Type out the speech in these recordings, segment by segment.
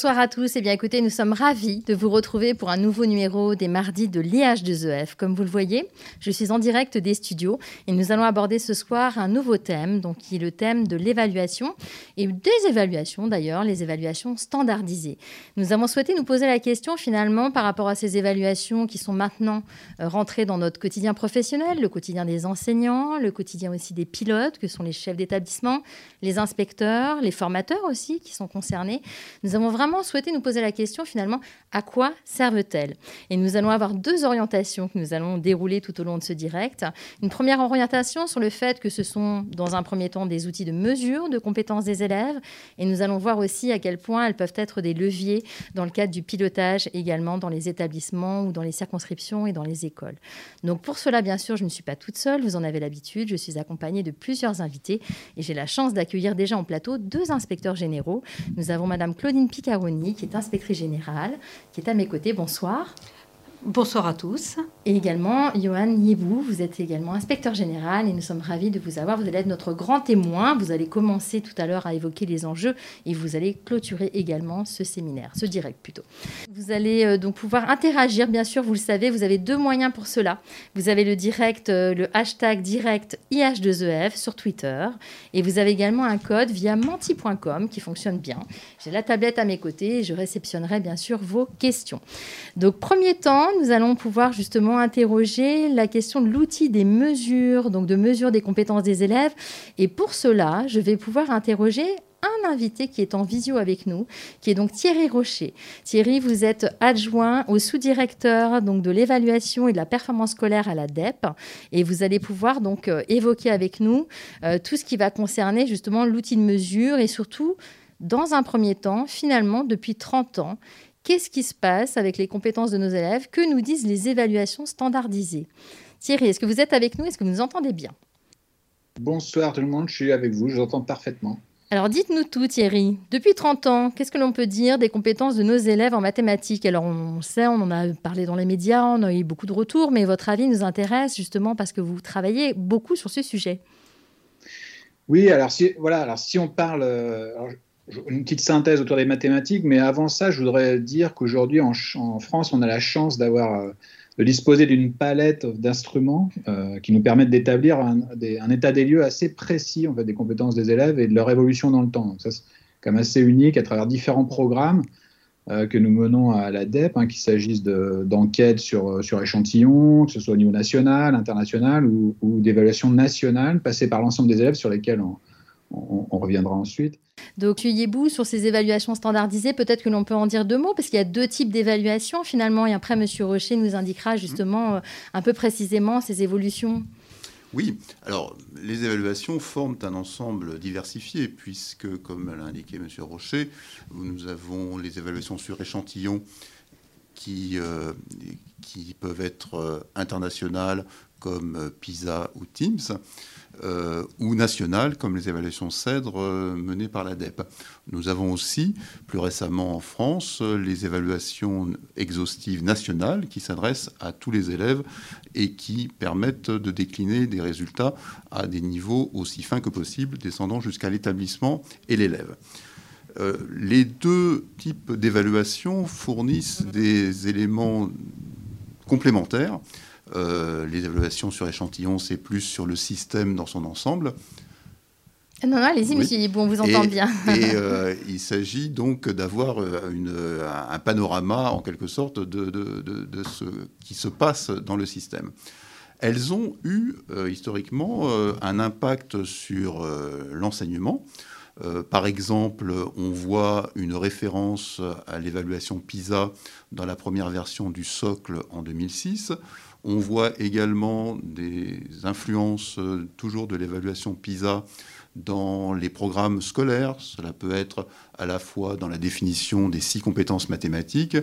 Bonsoir à tous. Eh bien écoutez, nous sommes ravis de vous retrouver pour un nouveau numéro des mardis de l'IH2EF. Comme vous le voyez, je suis en direct des studios et nous allons aborder ce soir un nouveau thème, donc qui est le thème de l'évaluation et des évaluations d'ailleurs, les évaluations standardisées. Nous avons souhaité nous poser la question finalement par rapport à ces évaluations qui sont maintenant euh, rentrées dans notre quotidien professionnel, le quotidien des enseignants, le quotidien aussi des pilotes que sont les chefs d'établissement, les inspecteurs, les formateurs aussi qui sont concernés. Nous avons vraiment souhaité nous poser la question finalement, à quoi servent-elles? Et nous allons avoir deux orientations que nous allons dérouler tout au long de ce direct. Une première orientation sur le fait que ce sont dans un premier temps des outils de mesure de compétences des élèves et nous allons voir aussi à quel point elles peuvent être des leviers dans le cadre du pilotage également dans les établissements ou dans les circonscriptions et dans les écoles. Donc pour cela, bien sûr, je ne suis pas toute seule, vous en avez l'habitude, je suis accompagnée de plusieurs invités et j'ai la chance d'accueillir déjà en plateau deux inspecteurs généraux. Nous avons Madame Claudine Picard qui est inspectrice générale, qui est à mes côtés. Bonsoir. Bonsoir à tous. Et également, Johan Yebou, vous êtes également inspecteur général et nous sommes ravis de vous avoir. Vous allez être notre grand témoin. Vous allez commencer tout à l'heure à évoquer les enjeux et vous allez clôturer également ce séminaire, ce direct plutôt. Vous allez euh, donc pouvoir interagir, bien sûr, vous le savez, vous avez deux moyens pour cela. Vous avez le direct, euh, le hashtag direct IH2EF sur Twitter et vous avez également un code via menti.com qui fonctionne bien. J'ai la tablette à mes côtés et je réceptionnerai bien sûr vos questions. Donc, premier temps, nous allons pouvoir justement interroger la question de l'outil des mesures, donc de mesure des compétences des élèves. Et pour cela, je vais pouvoir interroger un invité qui est en visio avec nous, qui est donc Thierry Rocher. Thierry, vous êtes adjoint au sous-directeur donc de l'évaluation et de la performance scolaire à la DEP, et vous allez pouvoir donc euh, évoquer avec nous euh, tout ce qui va concerner justement l'outil de mesure et surtout, dans un premier temps, finalement, depuis 30 ans, Qu'est-ce qui se passe avec les compétences de nos élèves Que nous disent les évaluations standardisées? Thierry, est-ce que vous êtes avec nous? Est-ce que vous nous entendez bien? Bonsoir tout le monde, je suis avec vous, je vous entends parfaitement. Alors dites-nous tout Thierry, depuis 30 ans, qu'est-ce que l'on peut dire des compétences de nos élèves en mathématiques? Alors on sait, on en a parlé dans les médias, on a eu beaucoup de retours, mais votre avis nous intéresse justement parce que vous travaillez beaucoup sur ce sujet. Oui, alors si, voilà, alors si on parle, euh, une petite synthèse autour des mathématiques, mais avant ça, je voudrais dire qu'aujourd'hui, en, France, on a la chance euh, de disposer d'une palette d'instruments euh, qui nous permettent d'établir un, état des lieux assez précis en fait, des compétences des élèves et de leur évolution dans le temps. Donc ça, c'est quand même assez unique à travers différents programmes euh, que nous menons à l'ADEP, hein, qu'il s'agisse d'enquêtes sur, échantillons, que ce soit au niveau national, international ou, ou d'évaluation nationale, passées par l'ensemble des élèves sur lesquels on, reviendra ensuite. Donc, Yebou, sur ces évaluations standardisées, peut-être que l'on peut en dire deux mots, parce qu'il y a deux types d'évaluations finalement, et après, M. Rocher nous indiquera justement euh, un peu précisément ces évolutions. Oui, alors les évaluations forment un ensemble diversifié, puisque, comme l'a indiqué M. Rocher, nous avons les évaluations sur échantillons qui, euh, qui peuvent être euh, internationales, comme PISA ou TIMSS. Euh, ou nationales, comme les évaluations CEDRE euh, menées par l'ADEP. Nous avons aussi, plus récemment en France, les évaluations exhaustives nationales qui s'adressent à tous les élèves et qui permettent de décliner des résultats à des niveaux aussi fins que possible, descendant jusqu'à l'établissement et l'élève. Euh, les deux types d'évaluation fournissent des éléments complémentaires euh, les évaluations sur échantillons, c'est plus sur le système dans son ensemble. Non, non, allez-y, monsieur bon, on vous entend bien. et euh, il s'agit donc d'avoir euh, un panorama, en quelque sorte, de, ce qui se passe dans le système. elles ont eu historiquement un impact sur l'enseignement. par exemple, on voit une référence à l'évaluation PISA dans la première version du socle en 2006. On voit également des influences toujours de l'évaluation PISA dans les programmes scolaires. Cela peut être à la fois dans la définition des six compétences mathématiques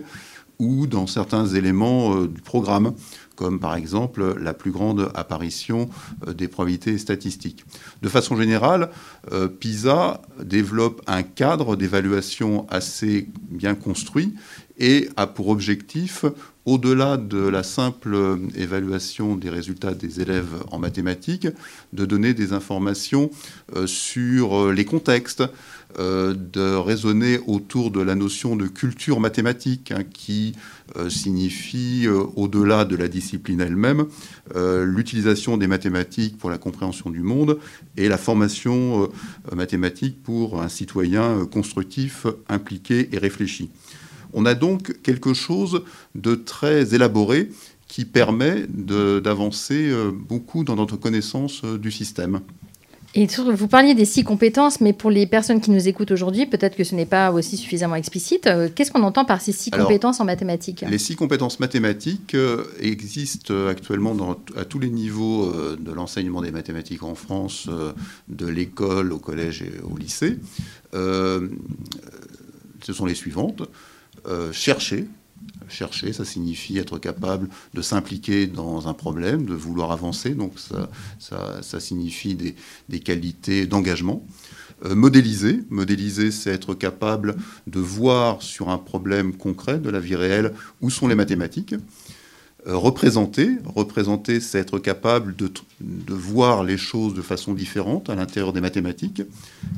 ou dans certains éléments euh, du programme, comme par exemple la plus grande apparition euh, des probabilités statistiques. De façon générale, euh, PISA développe un cadre d'évaluation assez bien construit et a pour objectif au-delà de la simple évaluation des résultats des élèves en mathématiques, de donner des informations euh, sur euh, les contextes, euh, de raisonner autour de la notion de culture mathématique, hein, qui signifie, au-delà de la discipline elle-même, l'utilisation des mathématiques pour la compréhension du monde et la formation mathématique pour un citoyen constructif, impliqué et réfléchi. On a donc quelque chose de très élaboré qui permet d'avancer euh, beaucoup dans notre connaissance euh, du système. Et vous parliez des six compétences, mais pour les personnes qui nous écoutent aujourd'hui, peut-être que ce n'est pas aussi suffisamment explicite. Euh, qu'est-ce qu'on entend par ces six compétences en mathématiques Les six compétences mathématiques existent actuellement à tous les niveaux de l'enseignement des mathématiques en France, de l'école au collège et au lycée. ce sont les suivantes. Euh, chercher. Chercher, ça signifie être capable de s'impliquer dans un problème, de vouloir avancer, donc ça, signifie des, qualités d'engagement. Euh, modéliser, modéliser, c'est être capable de voir sur un problème concret de la vie réelle où sont les mathématiques. Euh, représenter, représenter, c'est être capable de, voir les choses de façon différente à l'intérieur des mathématiques.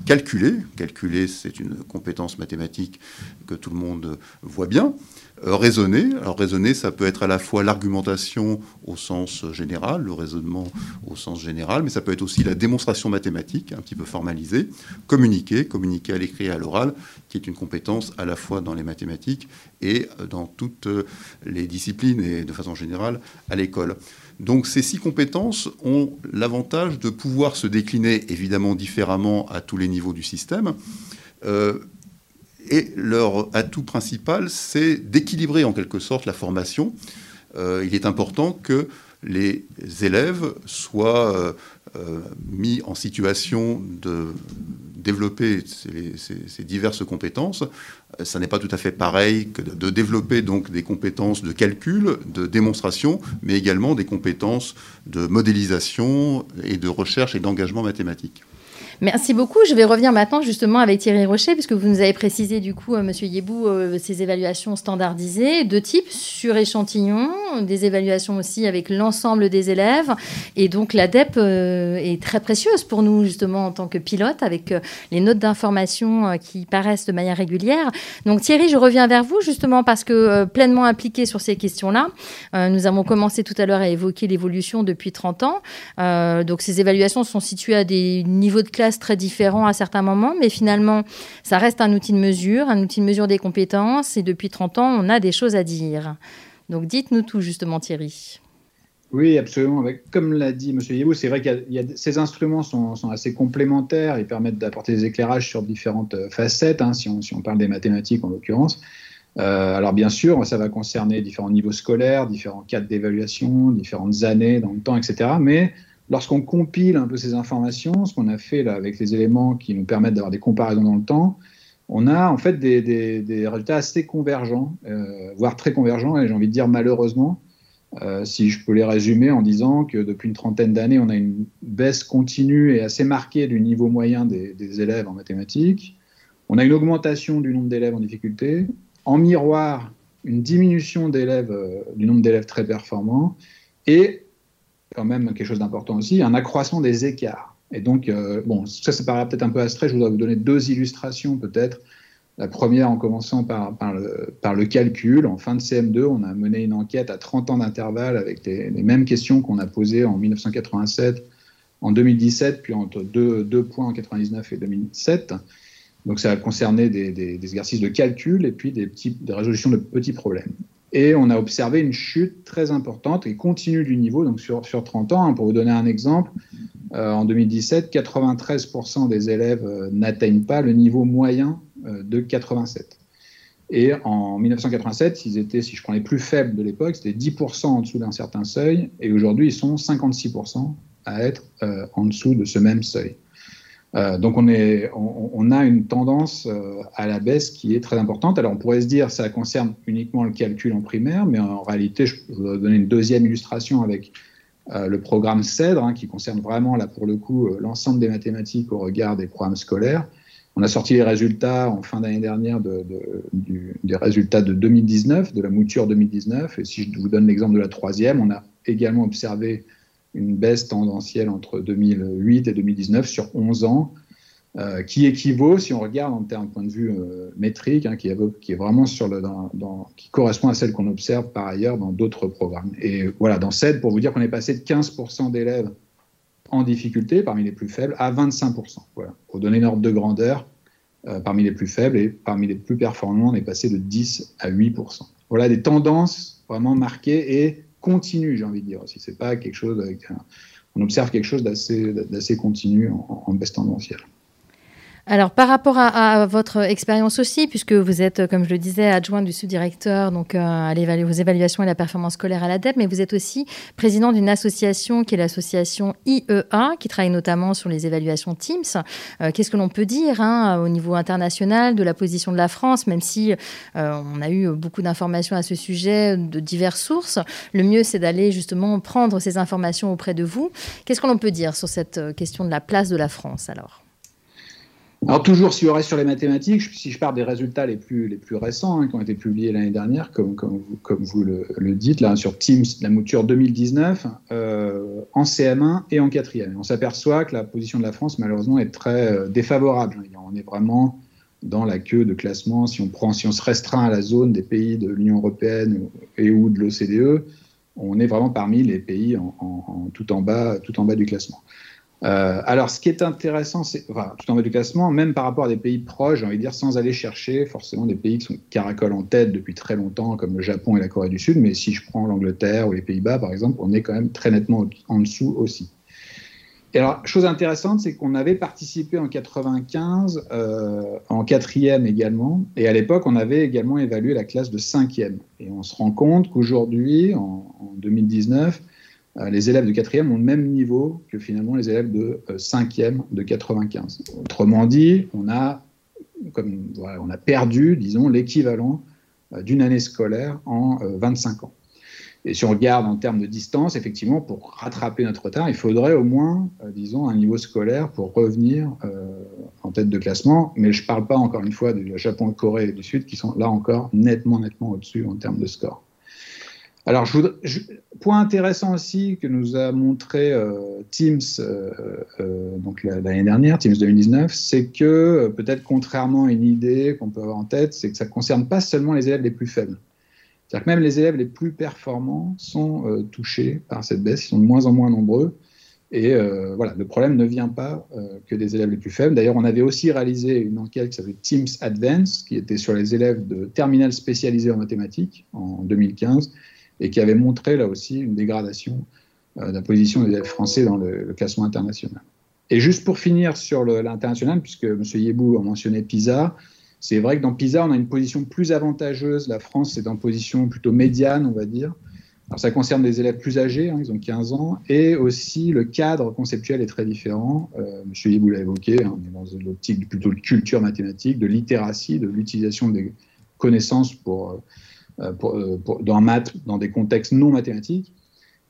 Calculer, calculer, c'est une compétence mathématique que tout le monde voit bien. Euh, raisonner. Alors raisonner, ça peut être à la fois l'argumentation au sens général, le raisonnement au sens général, mais ça peut être aussi la démonstration mathématique, un petit peu formalisée. Communiquer, communiquer à l'écrit et à l'oral, qui est une compétence à la fois dans les mathématiques et dans toutes les disciplines et de façon générale à l'école. Donc ces six compétences ont l'avantage de pouvoir se décliner évidemment différemment à tous les niveaux du système. Euh, et leur atout principal, c'est d'équilibrer en quelque sorte la formation. Euh, il est important que les élèves soient euh, euh, mis en situation de développer ces, diverses compétences. Ça n'est pas tout à fait pareil que de, de, développer donc des compétences de calcul, de démonstration, mais également des compétences de modélisation et de recherche et d'engagement mathématique. Merci beaucoup. Je vais revenir maintenant justement avec Thierry Rocher, puisque vous nous avez précisé du coup, euh, Monsieur Yebou, euh, ces évaluations standardisées, de type sur échantillon, des évaluations aussi avec l'ensemble des élèves. Et donc l'ADEP euh, est très précieuse pour nous justement en tant que pilote, avec les notes d'information qui paraissent de manière régulière. Donc Thierry, je reviens vers vous justement parce que pleinement impliqué sur ces questions-là, nous avons commencé tout à l'heure à évoquer l'évolution depuis 30 ans. donc ces évaluations sont situées à des niveaux de classe très différents à certains moments, mais finalement, ça reste un outil de mesure, un outil de mesure des compétences, et depuis 30 ans, on a des choses à dire. Donc dites-nous tout, justement, Thierry. Oui, absolument. Comme l'a dit M. Yebou, c'est vrai que ces instruments sont, assez complémentaires, ils permettent d'apporter des éclairages sur différentes euh, facettes, hein, si, on, si, on, parle des mathématiques en l'occurrence. Euh, alors bien sûr, ça va concerner différents niveaux scolaires, différents cadres d'évaluation, différentes années dans le temps, etc. Mais lorsqu'on compile un peu ces informations, ce qu'on a fait là avec les éléments qui nous permettent d'avoir des comparaisons dans le temps, on a en fait des, résultats assez convergents, euh, voire très convergents, et j'ai envie de dire malheureusement, euh, si je peux les résumer en disant que depuis une trentaine d'années, on a une baisse continue et assez marquée du niveau moyen des, élèves en mathématiques. On a une augmentation du nombre d'élèves en difficulté. En miroir, une diminution euh, du nombre d'élèves très performants. Et quand même quelque chose d'important aussi, un accroissement des écarts. Et donc, euh, bon, ça, ça paraît peut-être un peu abstrait. Je voudrais vous donner deux illustrations, peut-être. La première en commençant par, le, calcul. En fin de CM2, on a mené une enquête à 30 ans d'intervalle avec les, mêmes questions qu'on a posées en 1987, en 2017, puis entre deux, points en 99 et 2007. Donc ça a concerné des, exercices de calcul et puis des résolutions de petits problèmes. Et on a observé une chute très importante et continue du niveau, donc sur, sur 30 ans. Hein, pour vous donner un exemple, euh, en 2017, 93% des élèves euh, n'atteignent pas le niveau moyen euh, de 87. Et en 1987, ils étaient, si je prends les plus faibles de l'époque, c'était 10% en dessous d'un certain seuil, et aujourd'hui, ils sont 56% à être en dessous de ce même seuil. Euh, donc on, a une tendance euh, à la baisse qui est très importante. Alors on pourrait se dire ça concerne uniquement le calcul en primaire, mais en réalité, je vais donner une deuxième illustration avec euh, le programme CEDRE, hein, qui concerne vraiment, là pour le coup, l'ensemble des mathématiques au regard des programmes scolaires. On a sorti les résultats en fin d'année dernière de, des résultats de 2019, de la mouture 2019. Et si je vous donne l'exemple de la troisième, on a également observé une baisse tendancielle entre 2008 et 2019 sur 11 ans, euh, qui équivaut, si on regarde en termes de point de vue euh, métrique, hein, qui, vraiment sur le, qui correspond à celle qu'on observe par ailleurs dans d'autres programmes. Et voilà, dans CED, pour vous dire qu'on est passé de 15% d'élèves en difficulté, parmi les plus faibles, à 25%. Voilà, pour donner une ordre de grandeur, euh, parmi les plus faibles et parmi les plus performants, on est passé de 10 à 8%. Voilà des tendances vraiment marquées et continue, j'ai envie de dire aussi. C'est pas quelque chose avec on observe quelque chose d'assez continu en, en baisse tendancielle. Alors, par rapport à, votre expérience aussi, puisque vous êtes, comme je le disais, adjoint du sous-directeur donc, euh, à aux évaluations et la performance scolaire à l'ADEP, mais vous êtes aussi président d'une association qui est l'association IEA, qui travaille notamment sur les évaluations Teams. Euh, qu'est-ce que l'on peut dire hein, au niveau international de la position de la France, même si euh, on a eu beaucoup d'informations à ce sujet de diverses sources Le mieux, c'est d'aller justement prendre ces informations auprès de vous. Qu'est-ce que l'on peut dire sur cette question de la place de la France alors? Alors toujours, si on reste sur les mathématiques, si je pars des résultats les plus, les plus récents, hein, qui ont été publiés l'année dernière, comme, comme, vous, le, dites, là, sur Teams, la mouture 2019, euh, en CM1 et en quatrième. On s'aperçoit que la position de la France, malheureusement, est très euh, défavorable. On est vraiment dans la queue de classement. Si on, prend, si on se restreint à la zone des pays de l'Union européenne et ou de l'OCDE, on est vraiment parmi les pays tout, en bas, tout en bas du classement. Euh, alors, ce qui est intéressant, c'est, enfin, tout en bas du classement, même par rapport à des pays proches, j'ai envie de dire, sans aller chercher forcément des pays qui sont caracoles en tête depuis très longtemps, comme le Japon et la Corée du Sud, mais si je prends l'Angleterre ou les Pays-Bas, par exemple, on est quand même très nettement en dessous aussi. Et alors, chose intéressante, c'est qu'on avait participé en 95, euh, en quatrième également, et à l'époque, on avait également évalué la classe de cinquième. Et on se rend compte qu'aujourd'hui, en, en 2019, euh, les élèves de quatrième ont le même niveau que finalement les élèves de euh, cinquième de 95. Autrement dit, on a, perdu, disons, l'équivalent euh, d'une année scolaire en 25 ans. Et si on regarde en termes de distance, effectivement, pour rattraper notre retard, il faudrait au moins, disons, un niveau scolaire pour revenir en tête de classement. Mais je ne parle pas, encore une fois, du Japon, Corée et du Sud, qui sont là encore nettement, nettement au-dessus en termes de score. Alors, je point intéressant aussi que nous a montré euh, Teams euh, euh, donc l'année dernière, Teams 2019, c'est que peut-être contrairement à une idée qu'on peut avoir en tête, c'est que ça ne concerne pas seulement les élèves les plus faibles. C'est-à-dire que même les élèves les plus performants sont touchés par cette baisse, ils sont de moins en moins nombreux. Et voilà, le problème ne vient pas que des élèves les plus faibles. D'ailleurs, on avait aussi réalisé une enquête qui s'appelait Teams Advance, qui était sur les élèves de terminale spécialisée en mathématiques en 2015 et qui avait montré là aussi une dégradation euh, de la position des français dans le, classement international. Et juste pour finir sur l'international, puisque M. Yebou a mentionné PISA, c'est vrai que dans PISA, on a une position plus avantageuse. La France est en position plutôt médiane, on va dire. Alors ça concerne des élèves plus âgés, hein, ils ont 15 ans, et aussi le cadre conceptuel est très différent. Euh, M. Yebou l'a évoqué, hein, on est dans l'optique plutôt de culture mathématique, de littératie, de l'utilisation des connaissances pour... Euh, euh, euh, dans maths, dans des contextes non mathématiques,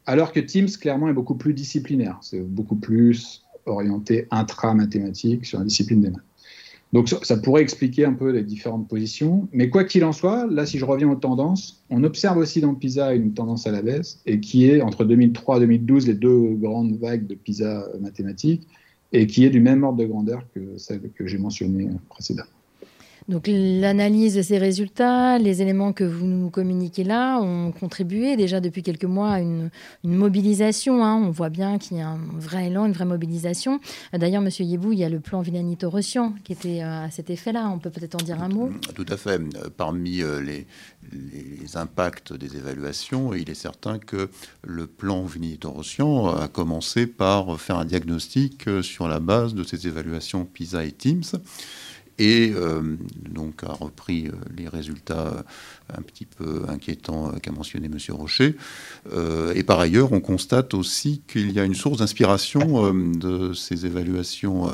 alors que Teams, clairement, est beaucoup plus disciplinaire. C'est beaucoup plus orienté intra-mathématique sur la discipline des maths. Donc ça, pourrait expliquer un peu les différentes positions. Mais quoi qu'il en soit, là, si je reviens aux tendances, on observe aussi dans PISA une tendance à la baisse, et qui est entre 2003 et 2012, les deux grandes vagues de PISA mathématiques, et qui est du même ordre de grandeur que celle que j'ai mentionnée précédemment. Donc l'analyse de ces résultats, les éléments que vous nous communiquez là ont contribué déjà depuis quelques mois à une, mobilisation. Hein. On voit bien qu'il y a un vrai élan, une vraie mobilisation. D'ailleurs, Monsieur Yébou, il y a le plan Villanito-Rossian qui était euh, à cet effet-là. On peut peut-être en dire un mot Tout à fait. Parmi euh, les, impacts des évaluations, il est certain que le plan Villanito-Rossian a commencé par faire un diagnostic euh, sur la base de ces évaluations PISA et TIMS et euh, donc a repris euh, les résultats euh, un petit peu inquiétants qu'a mentionné M. Rocher. et par ailleurs, on constate aussi qu'il y a une source d'inspiration de ces évaluations,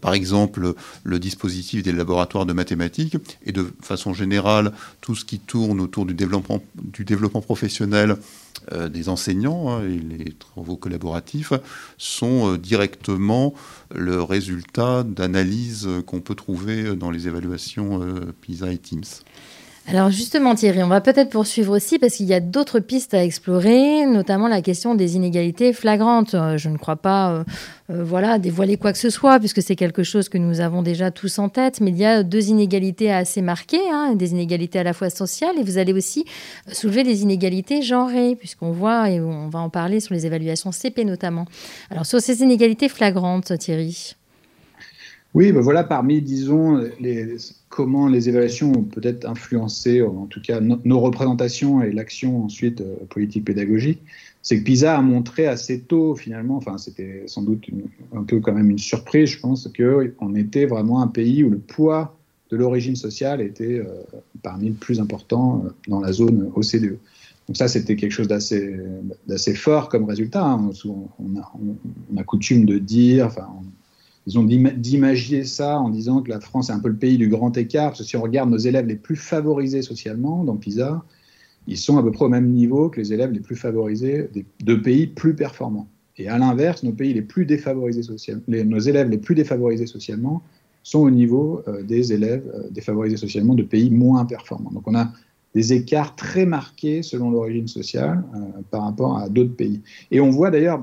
par exemple le dispositif des laboratoires de mathématiques et de façon générale tout ce qui tourne autour du développement, du développement professionnel des enseignants hein, et les travaux collaboratifs sont directement le résultat d'analyses qu'on peut trouver dans les évaluations euh, PISA et TIMS. Alors justement Thierry, on va peut-être poursuivre aussi parce qu'il y a d'autres pistes à explorer, notamment la question des inégalités flagrantes. Euh, je ne crois pas euh, voilà, dévoiler quoi que ce soit puisque c'est quelque chose que nous avons déjà tous en tête, mais il y a deux inégalités assez marquées, hein, des inégalités à la fois sociales et vous allez aussi soulever des inégalités genrées puisqu'on voit, et on va en parler sur les évaluations CP notamment. Alors sur ces inégalités flagrantes Thierry oui, ben voilà, parmi, disons, comment les évaluations ont peut-être influencé, en tout cas, nos représentations et l'action ensuite euh, politique pédagogique, c'est que PISA a montré assez tôt, finalement, enfin, c'était sans doute un peu quand même une surprise, je pense, qu'on était vraiment un pays où le poids de l'origine sociale était euh, parmi les plus importants euh, dans la zone OCDE. Donc ça, c'était quelque chose d'assez fort comme résultat. Hein. On, a, on, a, coutume de dire, enfin, ils ont d'imaginer ça en disant que la France est un peu le pays du grand écart, parce que si on regarde nos élèves les plus favorisés socialement dans PISA, ils sont à peu près au même niveau que les élèves les plus favorisés de pays plus performants. Et à l'inverse, nos élèves les plus défavorisés socialement sont au niveau euh, des élèves euh, défavorisés socialement de pays moins performants. Donc on a des écarts très marqués selon l'origine sociale euh, par rapport à d'autres pays. Et on voit d'ailleurs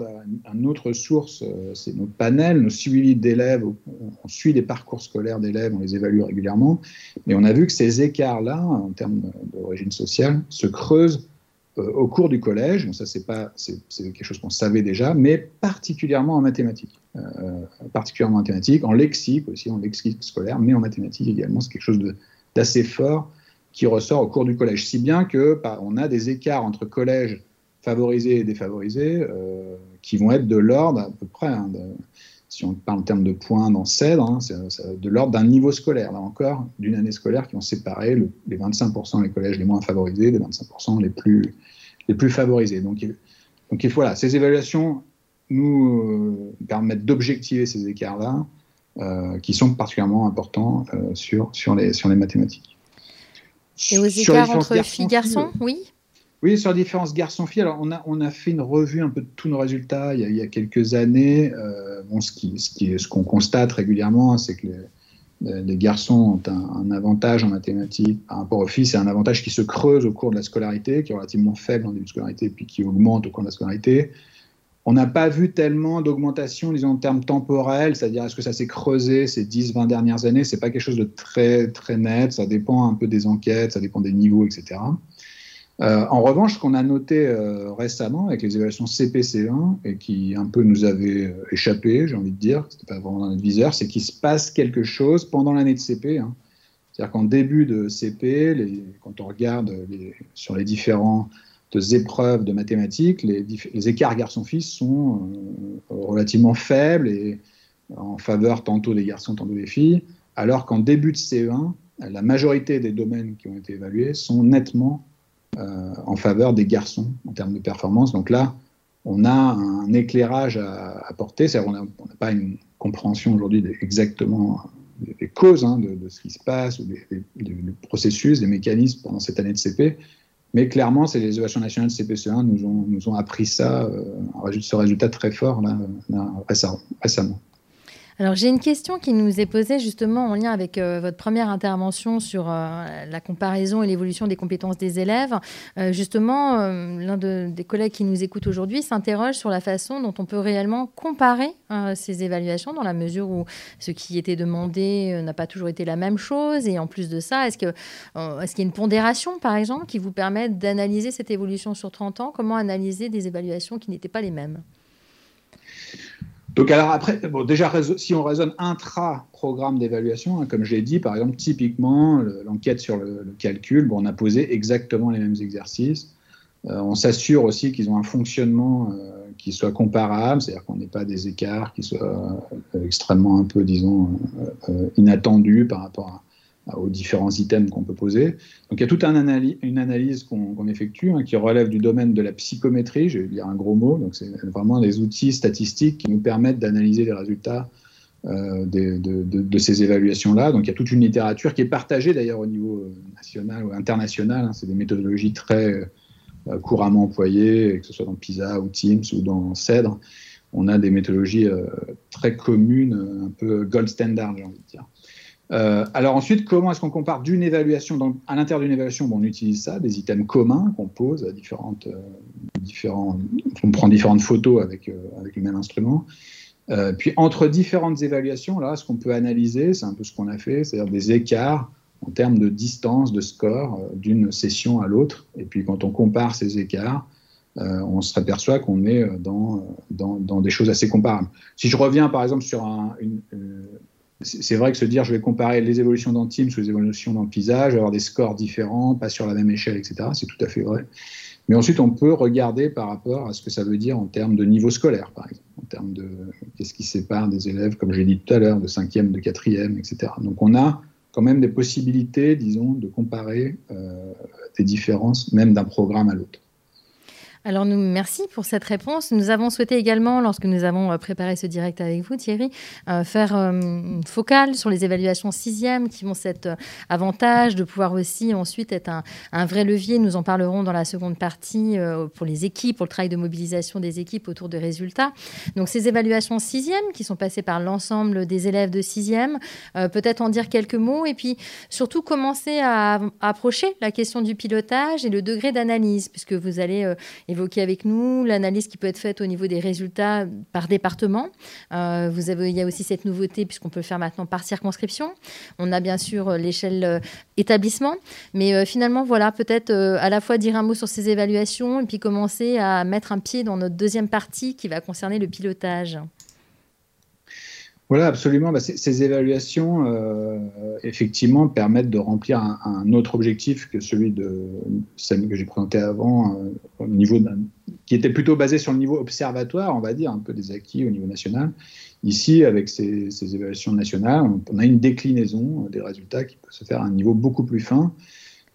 une autre source, euh, c'est nos panels, nos suivis d'élèves. On, suit les parcours scolaires d'élèves, on les évalue régulièrement, mais on a vu que ces écarts-là, en termes d'origine sociale, se creusent euh, au cours du collège. ça, c'est pas, c'est quelque chose qu'on savait déjà, mais particulièrement en mathématiques, particulièrement en mathématiques, en lexique aussi, en lexique scolaire, mais en mathématiques également. C'est quelque chose d'assez fort qui ressort au cours du collège. Si bien que bah, on a des écarts entre collèges favorisés et défavorisés euh, qui vont être de l'ordre à peu près, hein, si on parle en termes de points dans CEDRE, hein, de l'ordre d'un niveau scolaire, là encore, d'une année scolaire qui ont séparé les 25% des collèges les moins favorisés des 25% les plus, les plus favorisés. Donc, donc voilà, ces évaluations nous euh, permettent d'objectiver ces écarts-là, euh, qui sont particulièrement importants sur, sur, les, sur les mathématiques. Et aux écarts entre filles-garçons, oui Oui, sur la différence garçons-filles, alors on a, on a fait une revue un peu de tous nos résultats il y a, quelques années. Euh, bon, ce qu'on ce qui, ce qu'on constate régulièrement, c'est que les, les, garçons ont un, avantage en mathématiques par rapport aux filles. C'est un avantage qui se creuse au cours de la scolarité, qui est relativement faible en début de scolarité, puis qui augmente au cours de la scolarité. On n'a pas vu tellement d'augmentation, disons, en termes temporels, c'est-à-dire est-ce que ça s'est creusé ces 10-20 dernières années? C'est pas quelque chose de très, très net, ça dépend un peu des enquêtes, ça dépend des niveaux, etc. Euh, en revanche, ce qu'on a noté euh, récemment avec les évaluations CPC1 et qui un peu nous avait euh, échappé, j'ai envie de dire, c'était pas vraiment dans notre viseur, c'est qu'il se passe quelque chose pendant l'année de CP. Hein. C'est-à-dire qu'en début de CP, quand on regarde sur les différents de épreuves de mathématiques, les, écarts garçons-fils sont euh, relativement faibles et en faveur tantôt des garçons, tantôt des filles, alors qu'en début de CE1, la majorité des domaines qui ont été évalués sont nettement euh, en faveur des garçons en termes de performance. Donc là, on a un éclairage à apporter, c'est-à-dire qu'on n'a pas une compréhension aujourd'hui exactement des causes hein, de, ce qui se passe, ou processus, des mécanismes pendant cette année de CP, mais clairement, c'est les évaluations nationales de CPC1 nous ont, nous ont appris ça, euh, ce résultat très fort là, récemment. Alors j'ai une question qui nous est posée justement en lien avec euh, votre première intervention sur euh, la comparaison et l'évolution des compétences des élèves. Euh, justement, l'un des collègues qui nous écoute aujourd'hui s'interroge sur la façon dont on peut réellement comparer ces évaluations dans la mesure où ce qui était demandé n'a pas toujours été la même chose. Et en plus de ça, est-ce qu'il est qu'il y a une pondération par exemple qui vous permette d'analyser cette évolution sur 30 ans? Comment analyser des évaluations qui n'étaient pas les mêmes? Donc alors après, bon, déjà, si on raisonne intra-programme d'évaluation, hein, comme je l'ai dit, par exemple, typiquement, l'enquête sur le, calcul, bon, on a posé exactement les mêmes exercices. Euh, on s'assure aussi qu'ils ont un fonctionnement euh, qui soit comparable, c'est-à-dire qu'on n'ait pas des écarts qui soient euh, extrêmement un peu, disons, inattendus par rapport à, aux différents items qu'on peut poser. Donc il y a toute un une analyse qu'on effectue hein, qui relève du domaine de la psychométrie, je vais dire un gros mot, donc c'est vraiment des outils statistiques qui nous permettent d'analyser les résultats euh, de, ces évaluations-là. Donc il y a toute une littérature qui est partagée d'ailleurs au niveau euh, national ou international, hein. c'est des méthodologies très euh, couramment employées, que ce soit dans PISA ou Teams ou dans CEDRE. On a des méthodologies très communes, un peu gold standard, j'ai envie de dire. Euh, alors ensuite, comment est-ce qu'on compare d'une évaluation À l'intérieur d'une évaluation, on utilise ça, des items communs qu'on pose à différentes, euh, différents, on prend différentes photos avec, euh, avec le même instrument. puis entre différentes évaluations, là, ce qu'on peut analyser, c'est un peu ce qu'on a fait, c'est-à-dire des écarts en termes de distance, de score d'une session à l'autre. Et puis quand on compare ces écarts, on s'aperçoit qu'on est dans, dans, dans, des choses assez comparables. Si je reviens par exemple sur un, une, c'est vrai que se dire je vais comparer les évolutions dans Teams ou les évolutions dans PISA, je vais avoir des scores différents, pas sur la même échelle, etc. C'est tout à fait vrai. Mais ensuite, on peut regarder par rapport à ce que ça veut dire en termes de niveau scolaire, par exemple, en termes de qu'est-ce qui sépare des élèves, comme j'ai dit tout à l'heure, de cinquième, de quatrième, etc. Donc on a quand même des possibilités, disons, de comparer euh, des différences, même d'un programme à l'autre. Alors, nous, merci pour cette réponse. Nous avons souhaité également, lorsque nous avons euh, préparé ce direct avec vous, Thierry, euh, faire euh, une focale sur les évaluations sixième qui ont cet avantage de pouvoir aussi ensuite être un, vrai levier. Nous en parlerons dans la seconde partie pour les équipes, pour le travail de mobilisation des équipes autour de résultats. Donc, ces évaluations sixième qui sont passées par l'ensemble des élèves de sixième, peut-être en dire quelques mots et puis surtout commencer à, à, approcher la question du pilotage et le degré d'analyse, puisque vous allez évoquer avec nous l'analyse qui peut être faite au niveau des résultats par département. Euh, vous avez, il y a aussi cette nouveauté puisqu'on peut le faire maintenant par circonscription. On a bien sûr euh, l'échelle euh, établissement, mais finalement voilà peut-être à la fois dire un mot sur ces évaluations et puis commencer à mettre un pied dans notre deuxième partie qui va concerner le pilotage. Voilà, absolument. Bah, ces évaluations, euh, effectivement, permettent de remplir un, autre objectif que celui de celle que j'ai présenté avant, euh, au niveau qui était plutôt basé sur le niveau observatoire, on va dire, un peu des acquis au niveau national. Ici, avec ces, évaluations nationales, on, a une déclinaison des résultats qui peut se faire à un niveau beaucoup plus fin.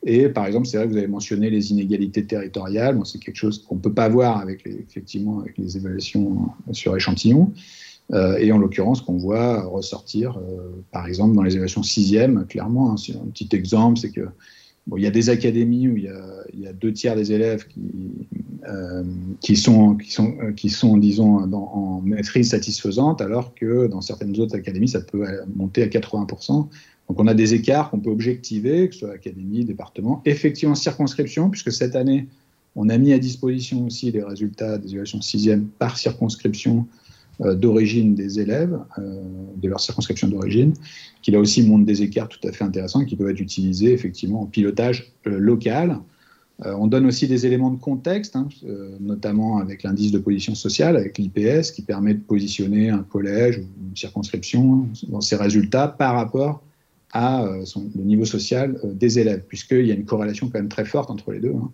Et par exemple, c'est vrai que vous avez mentionné les inégalités territoriales. c'est quelque chose qu'on ne peut pas voir avec les, effectivement avec les évaluations sur échantillons. Euh, et en l'occurrence qu'on voit ressortir, euh, par exemple, dans les évaluations sixième, clairement. Hein, un petit exemple, c'est que Bon, y a des académies où il y a, deux tiers des élèves qui, euh, qui, sont, qui, sont, sont, disons, en maîtrise satisfaisante, alors que dans certaines autres académies, ça peut monter à 80%. Donc on a des écarts qu'on peut objectiver, que ce soit académie, département, effectivement circonscription, puisque cette année, on a mis à disposition aussi les résultats des évaluations sixième par circonscription d'origine des élèves, euh, de leur circonscription d'origine, qui là aussi montrent des écarts tout à fait intéressants qui peuvent être utilisés effectivement en pilotage euh, local. on donne aussi des éléments de contexte, hein, notamment avec l'indice de position sociale, avec l'IPS, qui permet de positionner un collège ou une circonscription dans ses résultats par rapport à le niveau social des élèves, puisqu'il y a une corrélation quand même très forte entre les deux. Hein.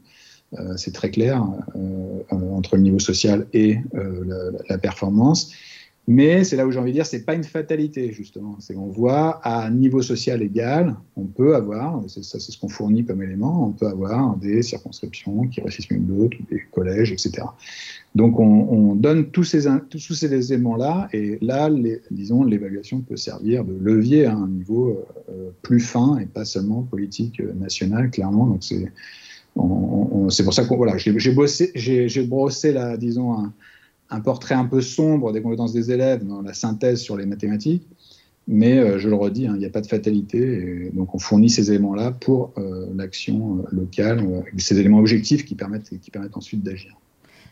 Euh, c'est très clair euh, euh, entre le niveau social et la, performance. Mais c'est là où j'ai envie de dire, c'est pas une fatalité justement. C'est qu'on voit à un niveau social égal, on peut avoir, ça c'est ce qu'on fournit comme élément, on peut avoir des circonscriptions qui réussissent mieux que d'autres, des collèges, etc. Donc on, donne tous ces, tous ces éléments-là, et là, disons, l'évaluation peut servir de levier à un niveau plus fin et pas seulement politique national, clairement. Donc c'est c'est pour ça que j'ai brossé, disons, un portrait un peu sombre des compétences des élèves dans la synthèse sur les mathématiques. Mais euh, je le redis, hein, il n'y a pas de fatalité. Donc on fournit ces éléments-là pour euh, l'action locale, ces éléments objectifs qui permettent, qui permettent ensuite d'agir.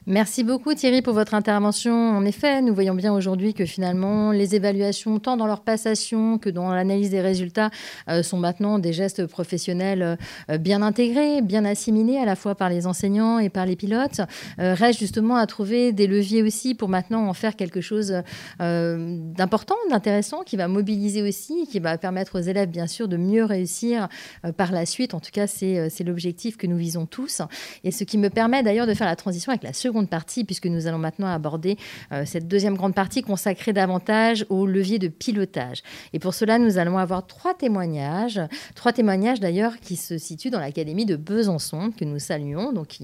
Merci beaucoup Thierry pour votre intervention. En effet, nous voyons bien aujourd'hui que finalement les évaluations, tant dans leur passation que dans l'analyse des résultats, euh, sont maintenant des gestes professionnels euh, bien intégrés, bien assimilés à la fois par les enseignants et par les pilotes. Euh, reste justement à trouver des leviers aussi pour maintenant en faire quelque chose d'important, d'intéressant, qui va mobiliser aussi, qui va permettre aux élèves bien sûr de mieux réussir par la suite. En tout cas, c'est l'objectif que nous visons tous. Et ce qui me permet d'ailleurs de faire la transition avec la seconde partie, puisque nous allons maintenant aborder euh, cette deuxième grande partie consacrée davantage au levier de pilotage. Et pour cela, nous allons avoir trois témoignages, trois témoignages d'ailleurs qui se situent dans l'Académie de Besançon, que nous saluons. Donc,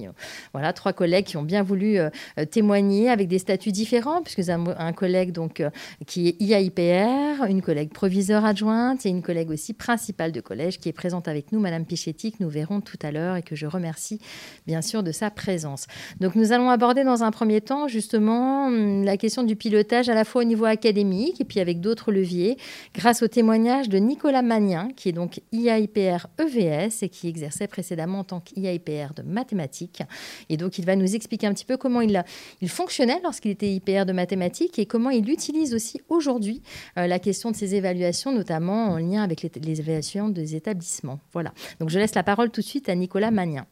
voilà, trois collègues qui ont bien voulu euh, témoigner avec des statuts différents, puisque un, un collègue donc, euh, qui est IAIPR, une collègue proviseure adjointe et une collègue aussi principale de collège qui est présente avec nous, Madame Pichetti, que nous verrons tout à l'heure et que je remercie bien sûr de sa présence. Donc, nous allons aborder dans un premier temps justement hum, la question du pilotage à la fois au niveau académique et puis avec d'autres leviers, grâce au témoignage de Nicolas Magnin, qui est donc IAIPR EVS et qui exerçait précédemment en tant qu'IAIPR de mathématiques. Et donc il va nous expliquer un petit peu comment il, fonctionnait lorsqu'il était IPR de mathématiques et comment il utilise aussi aujourd'hui euh, la question de ses évaluations, notamment en lien avec les, les évaluations des établissements. Voilà. Donc je laisse la parole tout de suite à Nicolas Magnin.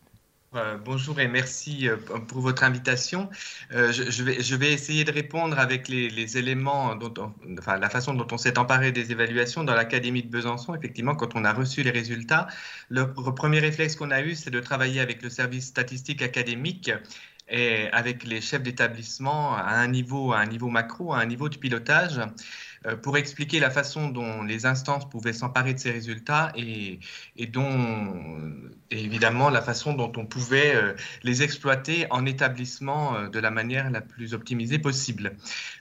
Euh, bonjour et merci euh, pour votre invitation. Euh, je, vais, essayer de répondre avec les, éléments, dont enfin la façon dont on s'est emparé des évaluations dans l'Académie de Besançon. Effectivement, quand on a reçu les résultats, le, le premier réflexe qu'on a eu, c'est de travailler avec le service statistique académique et avec les chefs d'établissement à un niveau, à un niveau macro, à un niveau de pilotage. Euh, pour expliquer la façon dont les instances pouvaient s'emparer de ces résultats et, dont, évidemment, la façon dont on pouvait euh, les exploiter en établissement euh, de la manière la plus optimisée possible.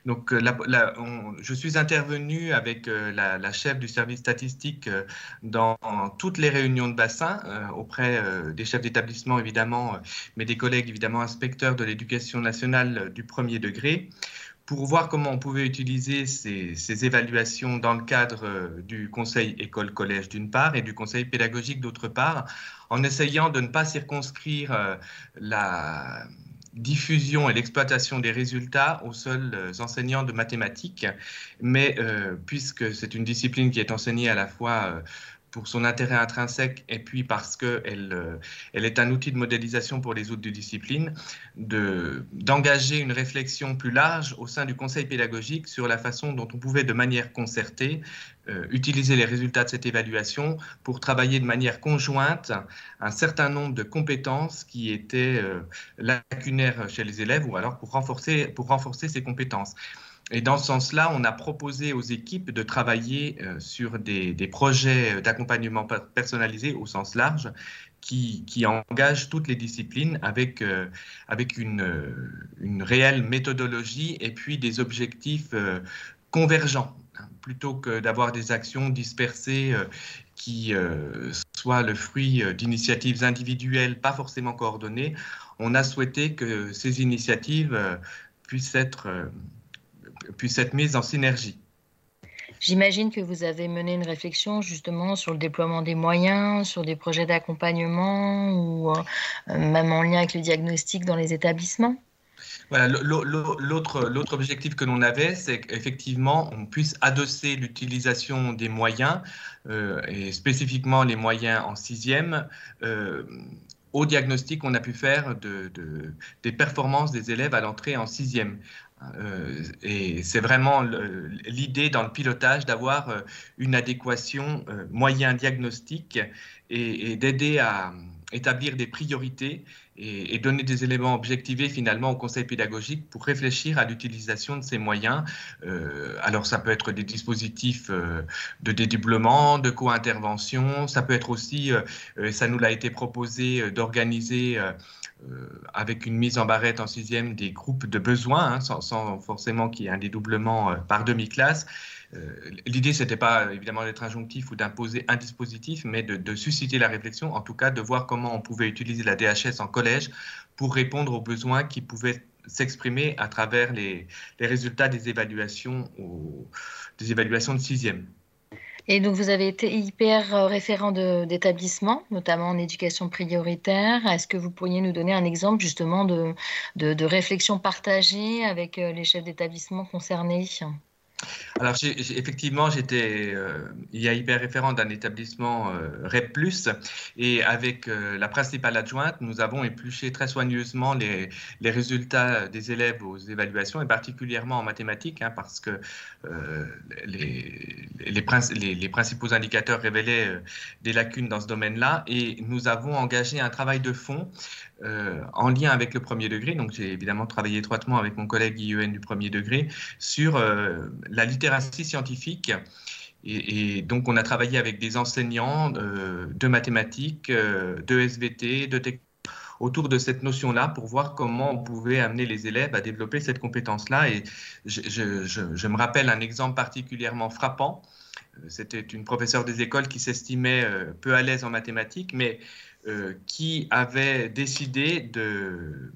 Donc, je suis intervenu avec la, chef du service statistique dans toutes les réunions de bassin, auprès des chefs d'établissement, évidemment, mais des collègues, évidemment, inspecteurs de l'éducation nationale du premier degré pour voir comment on pouvait utiliser ces, évaluations dans le cadre euh, du conseil école-collège d'une part et du conseil pédagogique d'autre part, en essayant de ne pas circonscrire euh, la diffusion et l'exploitation des résultats aux seuls euh, enseignants de mathématiques, mais puisque c'est une discipline qui est enseignée à la fois pour son intérêt intrinsèque et puis parce qu'elle euh, est un outil de modélisation pour les autres disciplines, d'engager une réflexion plus large au sein du conseil pédagogique sur la façon dont on pouvait de manière concertée euh, utiliser les résultats de cette évaluation pour travailler de manière conjointe un certain nombre de compétences qui étaient euh, lacunaires chez les élèves ou alors pour renforcer, pour renforcer ces compétences. Et dans ce sens-là, on a proposé aux équipes de travailler euh, sur des, projets d'accompagnement personnalisé au sens large qui, engagent toutes les disciplines avec, euh, avec une, une, réelle méthodologie et puis des objectifs euh, convergents, hein, plutôt que d'avoir des actions dispersées qui soient le fruit d'initiatives individuelles pas forcément coordonnées. On a souhaité que ces initiatives puissent être puisse être mise en synergie. J'imagine que vous avez mené une réflexion justement sur le déploiement des moyens, sur des projets d'accompagnement ou euh, même en lien avec le diagnostic dans les établissements? Voilà, l'autre objectif que l'on avait, c'est qu'effectivement, on puisse adosser l'utilisation des moyens, euh, et spécifiquement les moyens en sixième, euh, au diagnostic qu'on a pu faire de, des performances des élèves à l'entrée en sixième. Euh, et c'est vraiment l'idée dans le pilotage d'avoir euh, une adéquation euh, moyen diagnostic et, d'aider à établir des priorités et, donner des éléments objectivés finalement au conseil pédagogique pour réfléchir à l'utilisation de ces moyens. alors ça peut être des dispositifs de dédoublement, de co-intervention, ça peut être aussi, ça nous l'a été proposé d'organiser avec une mise en barrette en sixième des groupes de besoins, hein, sans, forcément qu'il y ait un dédoublement euh, par demi-classe. Euh, l'idée, ce n'était pas évidemment d'être injonctif ou d'imposer un dispositif, mais de, susciter la réflexion, en tout cas de voir comment on pouvait utiliser la DHS en collège pour répondre aux besoins qui pouvaient s'exprimer à travers les, résultats des évaluations, des évaluations de sixième. Et donc, vous avez été hyper euh, référent d'établissement, notamment en éducation prioritaire. Est-ce que vous pourriez nous donner un exemple justement de, réflexion partagée avec euh, les chefs d'établissement concernés? Alors, effectivement, j'étais euh, il a hyper référent d'un établissement euh, REP+, et avec euh, la principale adjointe, nous avons épluché très soigneusement les, résultats des élèves aux évaluations, et particulièrement en mathématiques, hein, parce que les, principaux indicateurs révélaient des lacunes dans ce domaine-là, et nous avons engagé un travail de fond euh, en lien avec le premier degré. Donc, j'ai évidemment travaillé étroitement avec mon collègue IEN du premier degré sur euh, la littératie scientifique. Et, donc, on a travaillé avec des enseignants euh, de mathématiques, de SVT, de autour de cette notion-là pour voir comment on pouvait amener les élèves à développer cette compétence-là. Et je, je, me rappelle un exemple particulièrement frappant. C'était une professeure des écoles qui s'estimait peu à l'aise en mathématiques, mais euh, qui avait décidé de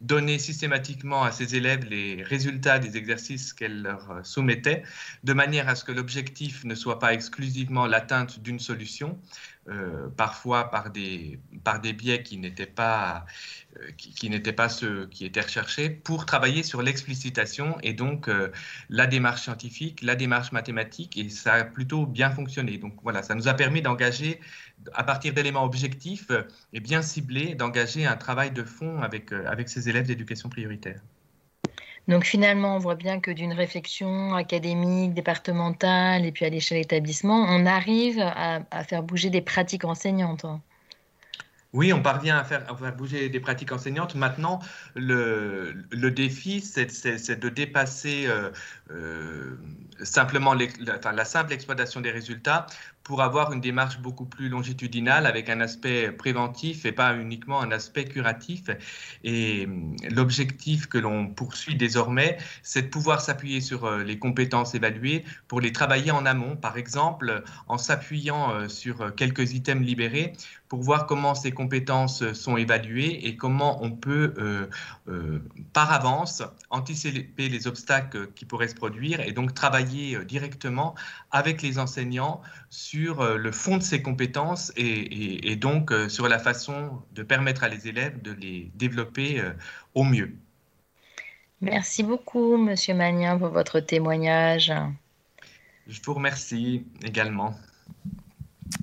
donner systématiquement à ses élèves les résultats des exercices qu'elle leur soumettait, de manière à ce que l'objectif ne soit pas exclusivement l'atteinte d'une solution, euh, parfois par des, par des biais qui n'étaient pas, euh, qui, n'étaient pas ceux qui étaient recherchés, pour travailler sur l'explicitation et donc euh, la démarche scientifique, la démarche mathématique, et ça a plutôt bien fonctionné. Donc voilà, ça nous a permis d'engager, à partir d'éléments objectifs et bien ciblés, d'engager un travail de fond avec, avec ces élèves d'éducation prioritaire. Donc finalement, on voit bien que d'une réflexion académique, départementale et puis à l'échelle établissement, on arrive à, faire bouger des pratiques enseignantes. Oui, on parvient à faire, bouger des pratiques enseignantes. Maintenant, le, défi, c'est de dépasser euh, euh, simplement la, simple exploitation des résultats pour avoir une démarche beaucoup plus longitudinale avec un aspect préventif et pas uniquement un aspect curatif. Et hum, l'objectif que l'on poursuit désormais, c'est de pouvoir s'appuyer sur euh, les compétences évaluées pour les travailler en amont, par exemple en s'appuyant euh, sur quelques items libérés pour voir comment ces compétences sont évaluées et comment on peut, euh, par avance, anticiper les obstacles qui pourraient se produire et donc travailler directement avec les enseignants sur euh, le fond de ces compétences et, donc euh, sur la façon de permettre à les élèves de les développer euh, au mieux. Merci beaucoup, Monsieur Magnin, pour votre témoignage. Je vous remercie également.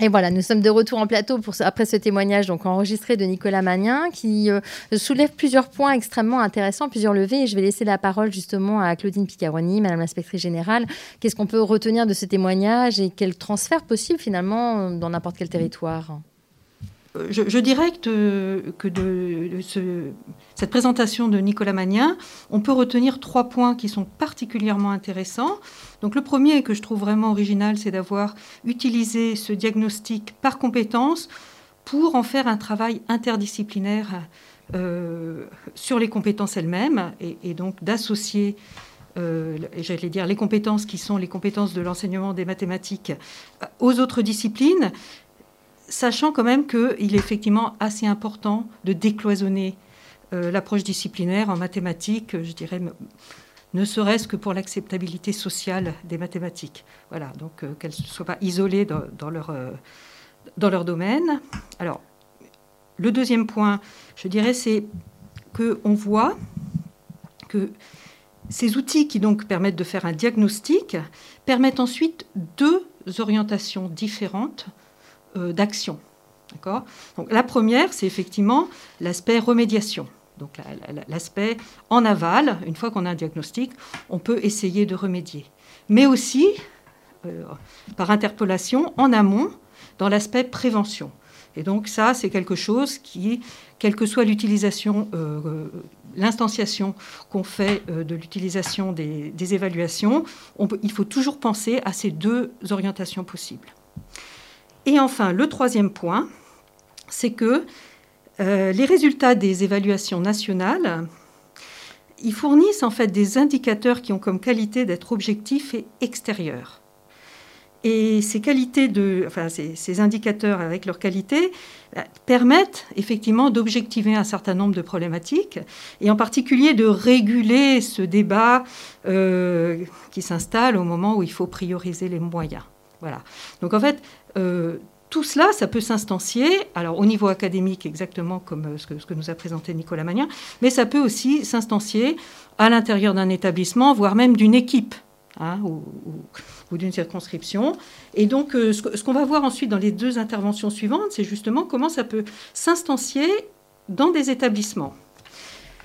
Et voilà, nous sommes de retour en plateau pour, après ce témoignage donc enregistré de Nicolas Magnin qui euh, soulève plusieurs points extrêmement intéressants, plusieurs levées. Et je vais laisser la parole justement à Claudine Picaroni, Madame l'inspectrice générale. Qu'est-ce qu'on peut retenir de ce témoignage et quel transfert possible finalement dans n'importe quel territoire? Je, dirais que, de, cette présentation de Nicolas Magnin, on peut retenir trois points qui sont particulièrement intéressants. Donc le premier que je trouve vraiment original, c'est d'avoir utilisé ce diagnostic par compétence pour en faire un travail interdisciplinaire euh, sur les compétences elles-mêmes et, donc d'associer euh, j'allais dire, les compétences qui sont les compétences de l'enseignement des mathématiques aux autres disciplines, sachant quand même qu'il est effectivement assez important de décloisonner euh, l'approche disciplinaire en mathématiques, je dirais, ne serait-ce que pour l'acceptabilité sociale des mathématiques. Voilà, donc euh, qu'elles ne soient pas isolées dans, leur, euh, dans leur domaine. Alors, le deuxième point, je dirais, c'est qu'on voit que ces outils qui donc permettent de faire un diagnostic permettent ensuite deux orientations différentes d'action. Donc, la première, c'est effectivement l'aspect remédiation. Donc l'aspect en aval, une fois qu'on a un diagnostic, on peut essayer de remédier. Mais aussi, euh, par interpellation, en amont, dans l'aspect prévention. Et donc ça, c'est quelque chose qui, quelle que soit l'utilisation, euh, l'instanciation qu'on fait de l'utilisation des, évaluations, il faut toujours penser à ces deux orientations possibles. Et enfin, le troisième point, c'est que euh, les résultats des évaluations nationales, ils fournissent en fait des indicateurs qui ont comme qualité d'être objectifs et extérieurs. Et ces qualités de, enfin, ces, indicateurs avec leurs qualités euh, permettent effectivement d'objectiver un certain nombre de problématiques et en particulier de réguler ce débat euh, qui s'installe au moment où il faut prioriser les moyens. Voilà. Donc en fait, euh, tout cela, ça peut s'instancier, alors au niveau académique exactement comme ce que, ce que nous a présenté Nicolas Magnin, mais ça peut aussi s'instancier à l'intérieur d'un établissement, voire même d'une équipe. Hein, ou, d'une circonscription. Et donc, euh, ce qu'on va voir ensuite dans les deux interventions suivantes, c'est justement comment ça peut s'instancier dans des établissements.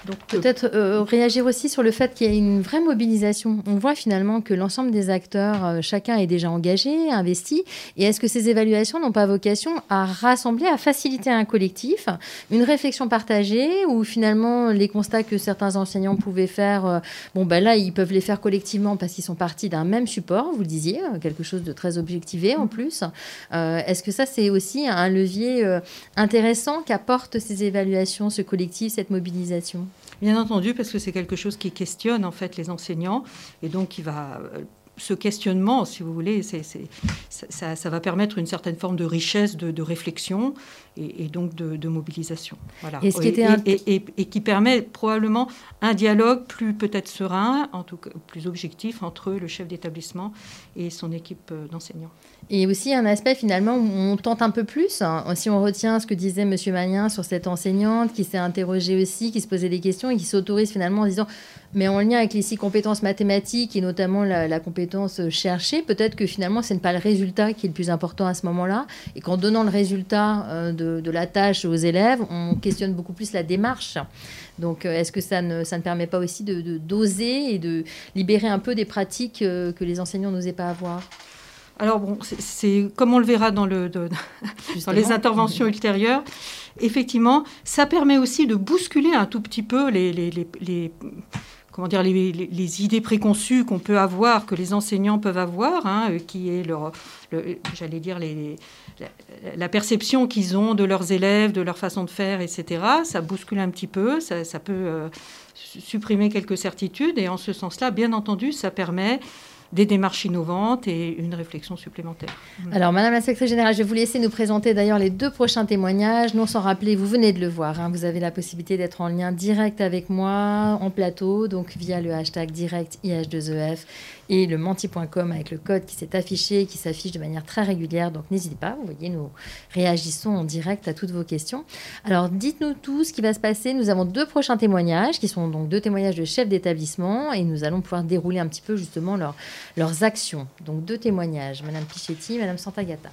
Euh, Peut-être euh, réagir aussi sur le fait qu'il y a une vraie mobilisation. On voit finalement que l'ensemble des acteurs, euh, chacun est déjà engagé, investi. Et est-ce que ces évaluations n'ont pas vocation à rassembler, à faciliter un collectif, une réflexion partagée, où finalement les constats que certains enseignants pouvaient faire, bon ben là ils peuvent les faire collectivement parce qu'ils sont partis d'un même support, vous le disiez, quelque chose de très objectivé en plus. est-ce que ça c'est aussi un levier intéressant qu'apportent ces évaluations, ce collectif, cette mobilisation? Bien entendu, parce que c'est quelque chose qui questionne en fait les enseignants. Et donc qui va euh, ce questionnement, si vous voulez, ça, va permettre une certaine forme de richesse de, réflexion et, donc de, mobilisation. Voilà. Et, qui permet probablement un dialogue plus peut-être serein, en tout cas plus objectif entre le chef d'établissement et son équipe euh, d'enseignants. Et aussi un aspect finalement où on tente un peu plus. Hein. Si on retient ce que disait M. Magnien sur cette enseignante qui s'est interrogée aussi, qui se posait des questions et qui s'autorise finalement en disant mais en lien avec les six compétences mathématiques et notamment la, compétence cherchée, peut-être que finalement ce n'est pas le résultat qui est le plus important à ce moment-là et qu'en donnant le résultat euh, de, la tâche aux élèves, on questionne beaucoup plus la démarche. Donc euh, est-ce que ça ne, ça ne permet pas aussi de doser et de libérer un peu des pratiques euh, que les enseignants n'osaient pas avoir? Alors bon, c'est comme on le verra dans, le, dans les interventions ultérieures, effectivement, ça permet aussi de bousculer un tout petit peu les, les, comment dire, les, idées préconçues qu'on peut avoir, que les enseignants peuvent avoir, hein, qui est leur, j'allais dire, la, perception qu'ils ont de leurs élèves, de leur façon de faire, etc. Ça bouscule un petit peu, ça, peut euh, supprimer quelques certitudes, et en ce sens-là, bien entendu, ça permet des démarches innovantes et une réflexion supplémentaire. Alors, Madame la Secrétaire Générale, je vais vous laisser nous présenter d'ailleurs les deux prochains témoignages. Non sans rappeler, vous venez de le voir, hein, vous avez la possibilité d'être en lien direct avec moi en plateau, donc via le hashtag direct IH2EF et le menti.com avec le code qui s'est affiché, qui s'affiche de manière très régulière. Donc n'hésitez pas, vous voyez, nous réagissons en direct à toutes vos questions. Alors dites-nous tout ce qui va se passer. Nous avons deux prochains témoignages qui sont donc deux témoignages de chefs d'établissement et nous allons pouvoir dérouler un petit peu justement leurs actions. Donc deux témoignages, Madame Pichetti, Madame Santagata.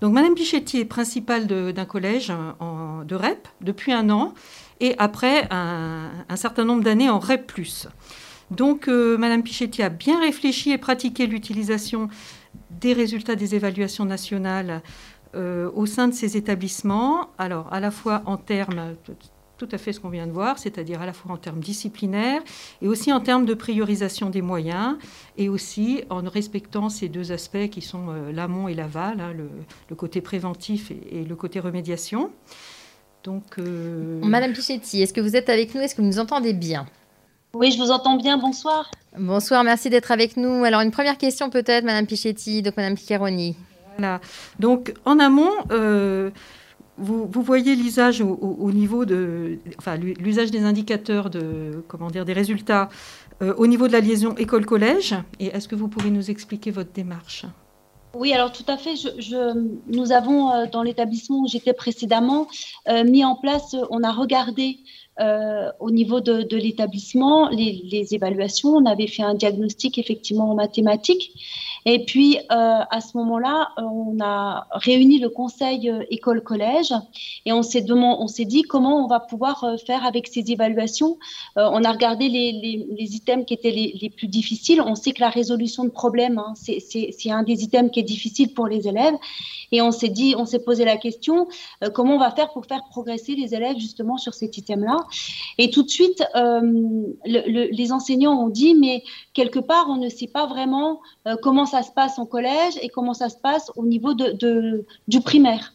Donc Madame Pichetti est principale d'un collège de REP depuis un an et après un certain nombre d'années en REP+. Donc, euh, Madame Pichetti a bien réfléchi et pratiqué l'utilisation des résultats des évaluations nationales euh, au sein de ces établissements. Alors, à la fois en termes, tout à fait ce qu'on vient de voir, c'est-à-dire à la fois en termes disciplinaires et aussi en termes de priorisation des moyens, et aussi en respectant ces deux aspects qui sont euh, l'amont et l'aval, hein, le, côté préventif et, le côté remédiation. Donc, Madame Pichetti, est-ce que vous êtes avec nous? Est-ce que vous nous entendez bien? Oui, je vous entends bien. Bonsoir. Bonsoir, merci d'être avec nous. Alors, une première question peut-être, Madame Pichetti, donc Madame Piccaroni. Voilà. Donc, en amont, euh, vous, voyez l'usage au, niveau de, enfin, l'usage des indicateurs de, comment dire, des résultats euh, au niveau de la liaison école-collège. Et est-ce que vous pouvez nous expliquer votre démarche? Oui, alors tout à fait. Je, nous avons, euh, dans l'établissement où j'étais précédemment, mis en place, on a regardé euh, au niveau de, l'établissement, les, évaluations, on avait fait un diagnostic effectivement en mathématiques. Et puis, euh, à ce moment-là, on a réuni le conseil euh, école-collège et on s'est, dit comment on va pouvoir faire avec ces évaluations. on a regardé les, items qui étaient les, plus difficiles. On sait que la résolution de problèmes, hein, c'est, un des items qui est difficile pour les élèves. Et on s'est dit, on s'est posé la question, comment on va faire pour faire progresser les élèves justement sur cet item-là et tout de suite, euh, les enseignants ont dit, mais quelque part, on ne sait pas vraiment euh, comment ça se passe en collège et comment ça se passe au niveau de, du primaire.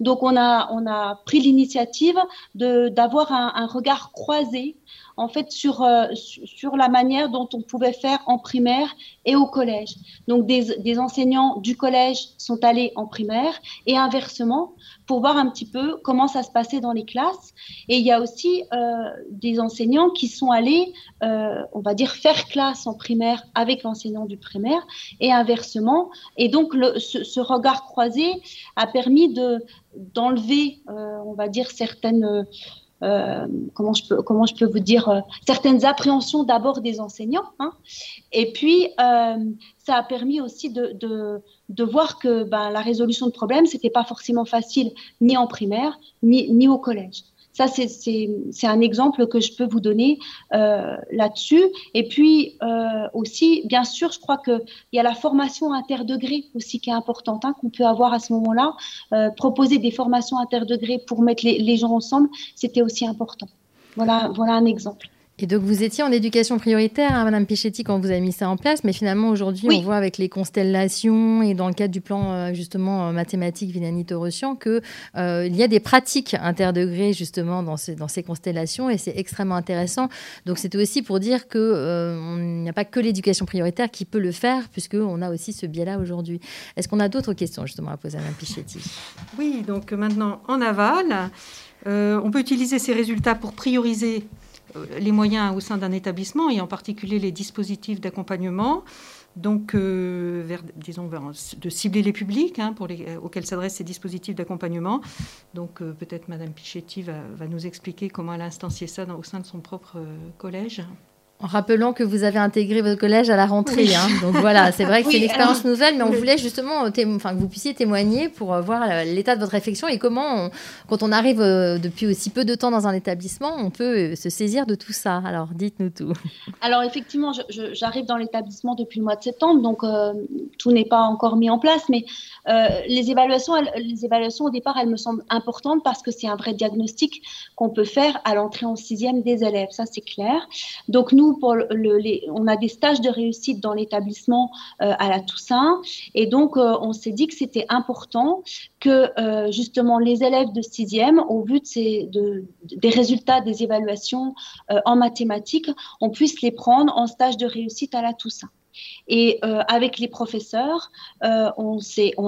Donc, on a, on a pris l'initiative d'avoir un, regard croisé en fait sur, euh, sur la manière dont on pouvait faire en primaire et au collège. Donc des, des, enseignants du collège sont allés en primaire et inversement pour voir un petit peu comment ça se passait dans les classes. Et il y a aussi euh, des enseignants qui sont allés, euh, on va dire, faire classe en primaire avec l'enseignant du primaire et inversement. Et donc le, ce, ce, regard croisé a permis de d'enlever, euh, on va dire, certaines euh, comment, je peux, comment je peux vous dire, euh, certaines appréhensions d'abord des enseignants. Hein. Et puis, euh, ça a permis aussi de, voir que ben, la résolution de problèmes, ce n'était pas forcément facile ni en primaire, ni au collège. Ça, c'est un exemple que je peux vous donner euh, là-dessus. Et puis euh, aussi, bien sûr, je crois qu'il y a la formation interdegré aussi qui est importante, hein, qu'on peut avoir à ce moment-là. Euh, proposer des formations interdegrés pour mettre les, les gens ensemble, c'était aussi important. Voilà, voilà un exemple. Et donc vous étiez en éducation prioritaire, hein, Madame Pichetti, quand vous avez mis ça en place, mais finalement aujourd'hui oui. on voit avec les constellations et dans le cadre du plan euh, justement euh, mathématique Vilani Torossian que euh, il y a des pratiques interdegrés justement dans ces, dans ces constellations et c'est extrêmement intéressant. Donc c'était aussi pour dire que euh, n'y a pas que l'éducation prioritaire qui peut le faire puisque on a aussi ce biais-là aujourd'hui. Est-ce qu'on a d'autres questions justement à poser à Madame Pichetti? Oui, donc maintenant en aval, on peut utiliser ces résultats pour prioriser les moyens au sein d'un établissement et en particulier les dispositifs d'accompagnement. Donc, euh, vers, disons, vers, de cibler les publics hein, euh, auxquels s'adressent ces dispositifs d'accompagnement. Donc, euh, peut-être Madame Pichetti va, nous expliquer comment elle a instancié ça au sein de son propre collège. En rappelant que vous avez intégré votre collège à la rentrée. Oui. Hein. Donc voilà, c'est vrai que oui, c'est une expérience alors, nouvelle, mais on voulait justement enfin, que vous puissiez témoigner pour voir l'état de votre réflexion et comment, on, quand on arrive depuis aussi peu de temps dans un établissement, on peut se saisir de tout ça. Alors dites-nous tout. Alors effectivement, j'arrive dans l'établissement depuis le mois de septembre, donc euh, tout n'est pas encore mis en place, mais euh, les, évaluations, elles, les évaluations au départ, elles me semblent importantes parce que c'est un vrai diagnostic qu'on peut faire à l'entrée en sixième des élèves, ça c'est clair. Donc nous, on a des stages de réussite dans l'établissement euh, à la Toussaint. Et donc, euh, on s'est dit que c'était important que euh, justement les élèves de sixième, au vu des résultats des évaluations en mathématiques, on puisse les prendre en stage de réussite à la Toussaint. Et avec les professeurs, on,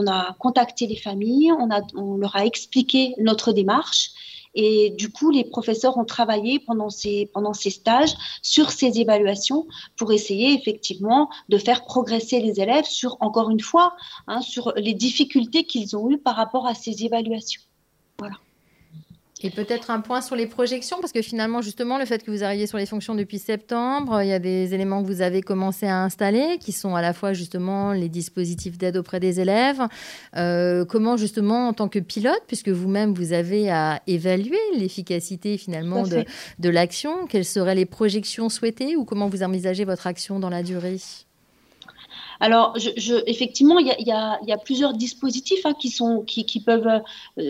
a contacté les familles, on leur a expliqué notre démarche. Et du coup, les professeurs ont travaillé pendant ces, stages sur ces évaluations pour essayer effectivement de faire progresser les élèves sur, encore une fois, hein, sur les difficultés qu'ils ont eues par rapport à ces évaluations. Voilà. Et peut-être un point sur les projections, parce que finalement, justement, le fait que vous arriviez sur les fonctions depuis septembre, il y a des éléments que vous avez commencé à installer, qui sont à la fois justement les dispositifs d'aide auprès des élèves. Euh, comment justement, en tant que pilote, puisque vous-même, vous avez à évaluer l'efficacité finalement de, de l'action, quelles seraient les projections souhaitées ou comment vous envisagez votre action dans la durée? Alors, je, je, effectivement, il y y, y a, plusieurs dispositifs hein, qui, sont, qui, qui peuvent euh,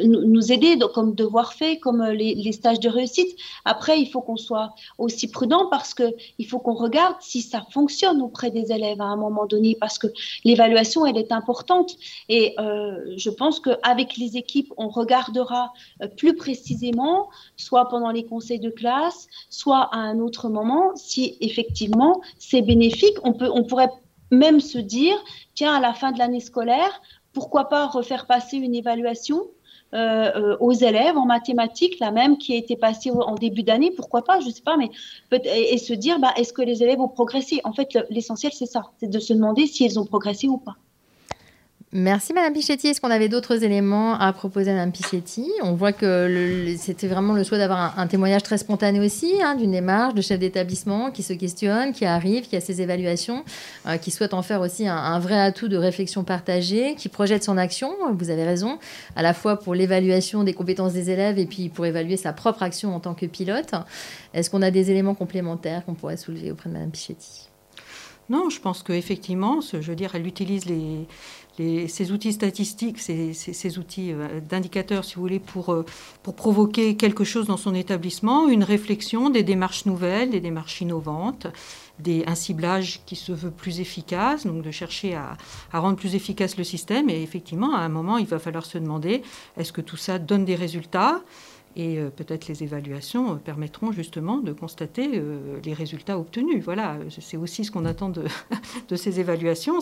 nous aider, donc, comme devoir fait, comme euh, les, les, stages de réussite. Après, il faut qu'on soit aussi prudent parce qu'il faut qu'on regarde si ça fonctionne auprès des élèves à un moment donné, parce que l'évaluation, elle est importante. Et euh, je pense qu'avec les équipes, on regardera euh, plus précisément, soit pendant les conseils de classe, soit à un autre moment, si effectivement c'est bénéfique. On, peut, on pourrait même se dire, tiens, à la fin de l'année scolaire, pourquoi pas refaire passer une évaluation euh, euh, aux élèves en mathématiques, la même qui a été passée en début d'année, pourquoi pas, je ne sais pas, mais et, et se dire, bah, est-ce que les élèves ont progressé? En fait, l'essentiel, c'est ça, c'est de se demander si ils ont progressé ou pas. Merci Madame Pichetti. Est-ce qu'on avait d'autres éléments à proposer à Madame Pichetti? On voit que c'était vraiment le souhait d'avoir un, témoignage très spontané aussi, hein, d'une démarche de chef d'établissement qui se questionne, qui arrive, qui a ses évaluations, euh, qui souhaite en faire aussi un, un, vrai atout de réflexion partagée, qui projette son action, vous avez raison, à la fois pour l'évaluation des compétences des élèves et puis pour évaluer sa propre action en tant que pilote. Est-ce qu'on a des éléments complémentaires qu'on pourrait soulever auprès de Madame Pichetti? Non, je pense qu'effectivement, je veux dire, elle utilise les, ces outils statistiques, ces, outils euh, d'indicateurs, si vous voulez, pour, euh, pour provoquer quelque chose dans son établissement, une réflexion, des démarches nouvelles, des démarches innovantes, un ciblage qui se veut plus efficace, donc de chercher à, rendre plus efficace le système. Et effectivement, à un moment, il va falloir se demander, est-ce que tout ça donne des résultats? Et peut-être les évaluations permettront justement de constater les résultats obtenus. Voilà, c'est aussi ce qu'on attend de, ces évaluations.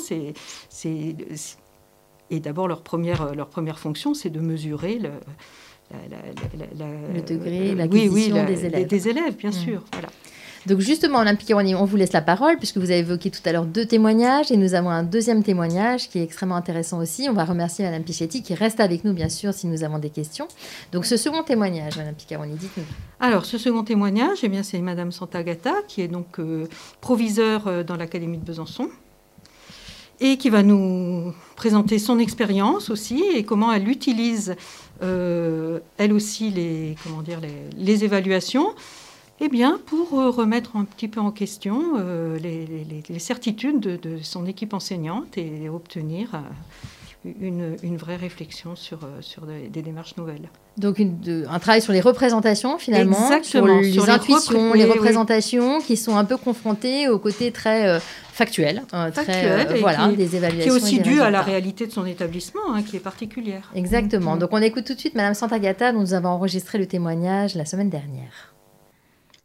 Et d'abord, leur première, leur première fonction, c'est de mesurer le, le degré, l'acquisition oui, des élèves. Des élèves, bien mmh. sûr. Voilà. Donc justement, Olympique on vous laisse la parole puisque vous avez évoqué tout à l'heure deux témoignages et nous avons un deuxième témoignage qui est extrêmement intéressant aussi. On va remercier Madame Pichetti qui reste avec nous bien sûr si nous avons des questions. Donc ce second témoignage, Madame Piccaroni, dites-nous. Alors ce second témoignage, eh bien c'est Madame Santagata qui est donc euh, proviseure euh, dans l'Académie de Besançon et qui va nous présenter son expérience aussi et comment elle utilise euh, elle aussi les, comment dire, les évaluations. Eh bien, pour euh, remettre un petit peu en question euh, les, certitudes de, son équipe enseignante et obtenir euh, une, vraie réflexion sur, sur des, démarches nouvelles. Donc un travail sur les représentations finalement, sur les intuitions, les, représentations qui sont un peu confrontées au côté très factuel, très voilà, des évaluations. Qui est aussi dû à la réalité de son établissement, hein, qui est particulière. Exactement. Mm. Donc on écoute tout de suite Madame Santagata, dont nous avons enregistré le témoignage la semaine dernière.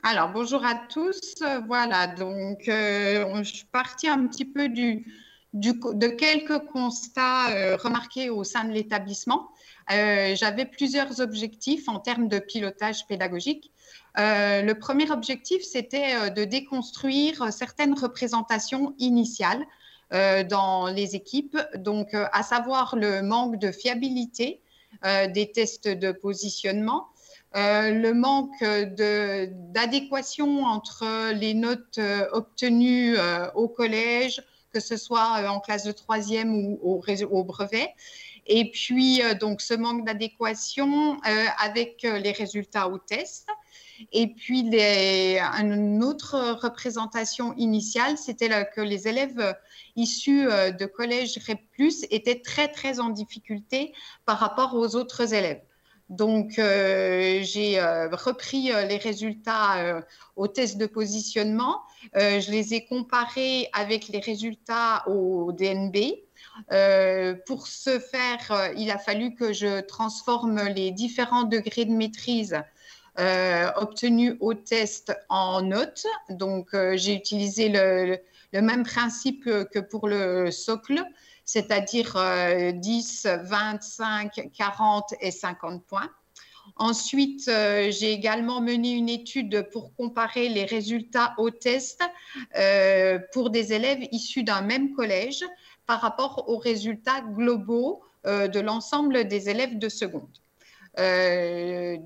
Alors, bonjour à tous. Voilà, donc euh, je suis partie un petit peu du, de quelques constats euh, remarqués au sein de l'établissement. Euh, j'avais plusieurs objectifs en termes de pilotage pédagogique. le premier objectif, c'était de déconstruire certaines représentations initiales dans les équipes, donc à savoir le manque de fiabilité des tests de positionnement, euh, le manque d'adéquation entre les notes euh, obtenues euh, au collège, que ce soit en classe de troisième ou au, brevet. Et puis, donc, ce manque d'adéquation avec les résultats au test. Et puis, une autre représentation initiale, c'était que les élèves issus de collège REP+, étaient très, très en difficulté par rapport aux autres élèves. Donc, euh, j'ai euh, repris euh, les résultats au test de positionnement. je les ai comparés avec les résultats au DNB. pour ce faire, il a fallu que je transforme les différents degrés de maîtrise obtenus au test en notes. Donc, j'ai utilisé le, même principe que pour le socle c'est-à-dire 10, 25, 40 et 50 points. Ensuite, euh, j'ai également mené une étude pour comparer les résultats au test euh, pour des élèves issus d'un même collège par rapport aux résultats globaux euh, de l'ensemble des élèves de seconde.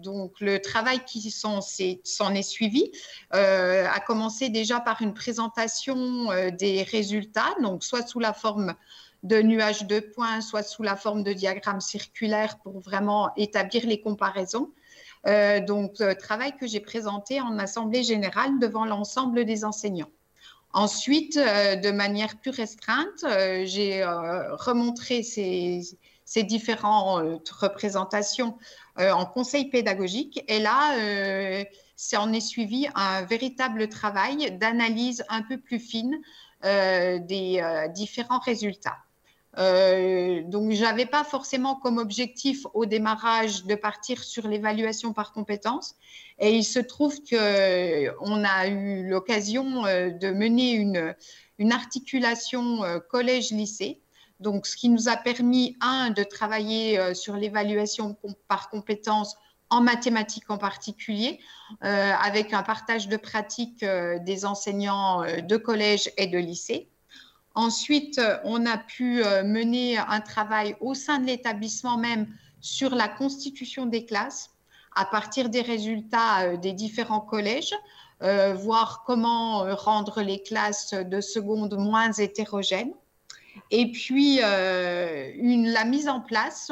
donc, le travail qui s'en est, suivi a commencé déjà par une présentation des résultats, donc soit sous la forme de nuages de points, soit sous la forme de diagrammes circulaires pour vraiment établir les comparaisons. Euh, donc, euh, travail que j'ai présenté en assemblée générale devant l'ensemble des enseignants. Ensuite, euh, de manière plus restreinte, j'ai remontré ces, différentes représentations en conseil pédagogique. Et là, ça en est suivi un véritable travail d'analyse un peu plus fine des différents résultats. Euh, donc, je n'avais pas forcément comme objectif au démarrage de partir sur l'évaluation par compétences. Et il se trouve qu'on a eu l'occasion euh, de mener une, une articulation euh, collège-lycée. Donc, ce qui nous a permis, un, de travailler sur l'évaluation par compétences en mathématiques en particulier, avec un partage de pratiques des enseignants de collège et de lycée. Ensuite, euh, on a pu euh, mener un travail au sein de l'établissement même sur la constitution des classes à partir des résultats euh, des différents collèges, voir comment rendre les classes de seconde moins hétérogènes. Et puis, la mise en place,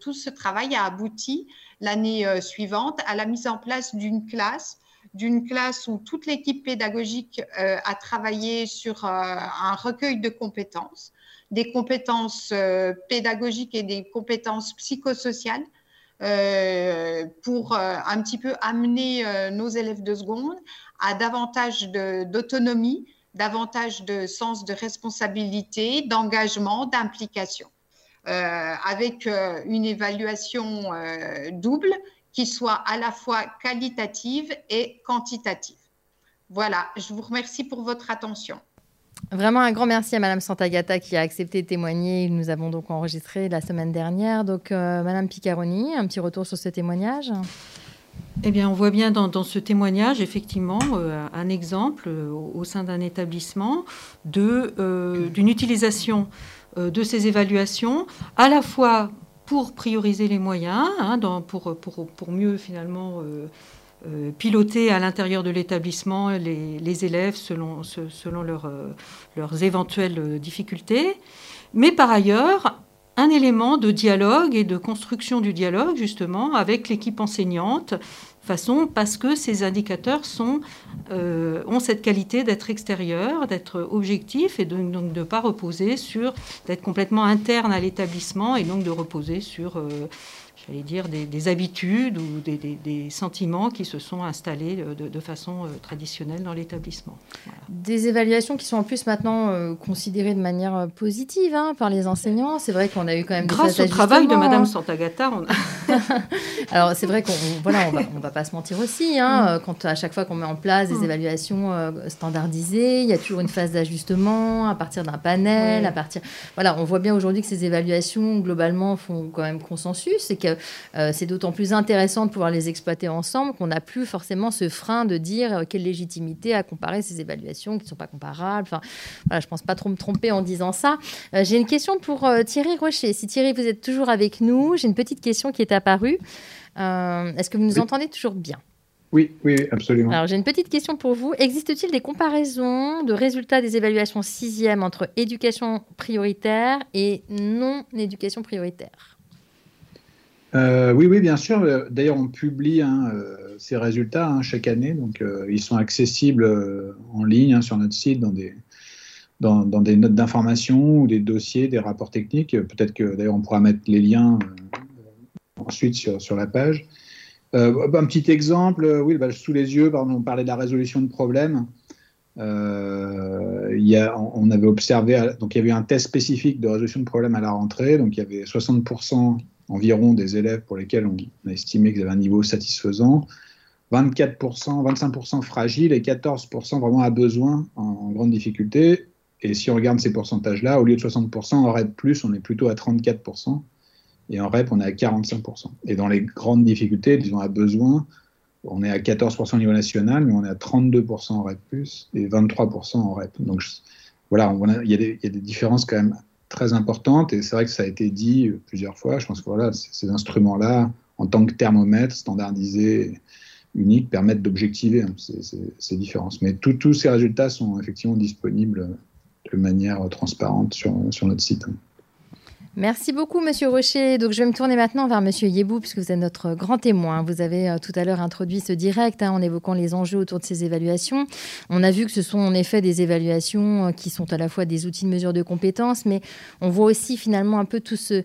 tout ce travail a abouti l'année suivante à la mise en place d'une classe d'une classe où toute l'équipe pédagogique euh, a travaillé sur euh, un recueil de compétences, des compétences euh, pédagogiques et des compétences psychosociales pour un petit peu amener nos élèves de seconde à davantage d'autonomie, davantage de sens de responsabilité, d'engagement, d'implication. avec une évaluation double qui soit à la fois qualitative et quantitative. Voilà, je vous remercie pour votre attention. Vraiment un grand merci à Madame Santagata qui a accepté de témoigner. Nous avons donc enregistré la semaine dernière. Donc, euh, Madame Piccaroni, un petit retour sur ce témoignage eh bien, on voit bien dans, ce témoignage, effectivement, euh, un exemple euh, au sein d'un établissement d'une utilisation de ces évaluations, à la fois pour prioriser les moyens, hein, pour, mieux finalement euh, piloter à l'intérieur de l'établissement les, élèves selon, selon euh, leurs éventuelles difficultés, mais par ailleurs un élément de dialogue et de construction du dialogue justement avec l'équipe enseignante, parce que ces indicateurs euh, ont cette qualité d'être extérieurs, d'être objectifs et donc de ne pas reposer sur, d'être complètement interne à l'établissement et donc de reposer sur j'allais dire, des, habitudes ou des, sentiments qui se sont installés de, façon euh, traditionnelle dans l'établissement. Des évaluations qui sont en plus maintenant euh, considérées de manière euh, positive hein, par les enseignants. C'est vrai qu'on a eu quand même Grâce au travail de Madame hein. Santagata, on Alors c'est vrai qu'on voilà, on va, on va pas se mentir aussi. Hein, mm. Quand à chaque fois qu'on met en place des mm. évaluations standardisées, il y a toujours une phase d'ajustement à partir d'un panel, à partir. Voilà, on voit bien aujourd'hui que ces évaluations globalement font quand même consensus et que c'est d'autant plus intéressant de pouvoir les exploiter ensemble qu'on n'a plus forcément ce frein de dire euh, quelle légitimité à comparer ces évaluations qui ne sont pas comparables. Enfin, voilà, je ne pense pas trop me tromper en disant ça. Euh, j'ai une question pour Thierry Rocher. Si Thierry, vous êtes toujours avec nous, j'ai une petite question qui est apparue. Est-ce que vous nous entendez toujours bien? Oui, oui, absolument. Alors, j'ai une petite question pour vous. Existe-t-il des comparaisons de résultats des évaluations sixième entre éducation prioritaire et non-éducation prioritaire? Euh, oui, oui, bien sûr. D'ailleurs, on publie hein, euh, ces résultats hein, chaque année. Donc, euh, ils sont accessibles en ligne hein, sur notre site dans des, notes d'information ou des dossiers, des rapports techniques. Peut-être que d'ailleurs, on pourra mettre les liens ensuite sur, la page. un petit exemple, oui, sous les yeux, on parlait de la résolution de problèmes. il y on avait observé, donc il y avait un test spécifique de résolution de problèmes à la rentrée, donc il y avait 60% environ des élèves pour lesquels on a estimé qu'ils avaient un niveau satisfaisant, 24%, 25% fragiles et 14% vraiment à besoin en, grande difficulté. Et si on regarde ces pourcentages-là, au lieu de 60%, en REP+, on est plutôt à 34%, et en REP, on est à 45%. Et dans les grandes difficultés, disons à besoin, on est à 14% au niveau national, mais on est à 32% en REP+, et 23% en REP. Donc voilà, il y, y a des différences quand même très importante et c'est vrai que ça a été dit plusieurs fois. Je pense que voilà, ces instruments-là, en tant que thermomètre standardisé, unique, permettent d'objectiver hein, ces, différences. Mais tous ces résultats sont effectivement disponibles de manière transparente sur, sur notre site. Merci beaucoup, Monsieur Rocher. Donc, je vais me tourner maintenant vers Monsieur Yebou, puisque vous êtes notre grand témoin. Vous avez euh, tout à l'heure introduit ce direct hein, en évoquant les enjeux autour de ces évaluations. On a vu que ce sont en effet des évaluations euh, qui sont à la fois des outils de mesure de compétences, mais on voit aussi finalement un peu tout ce,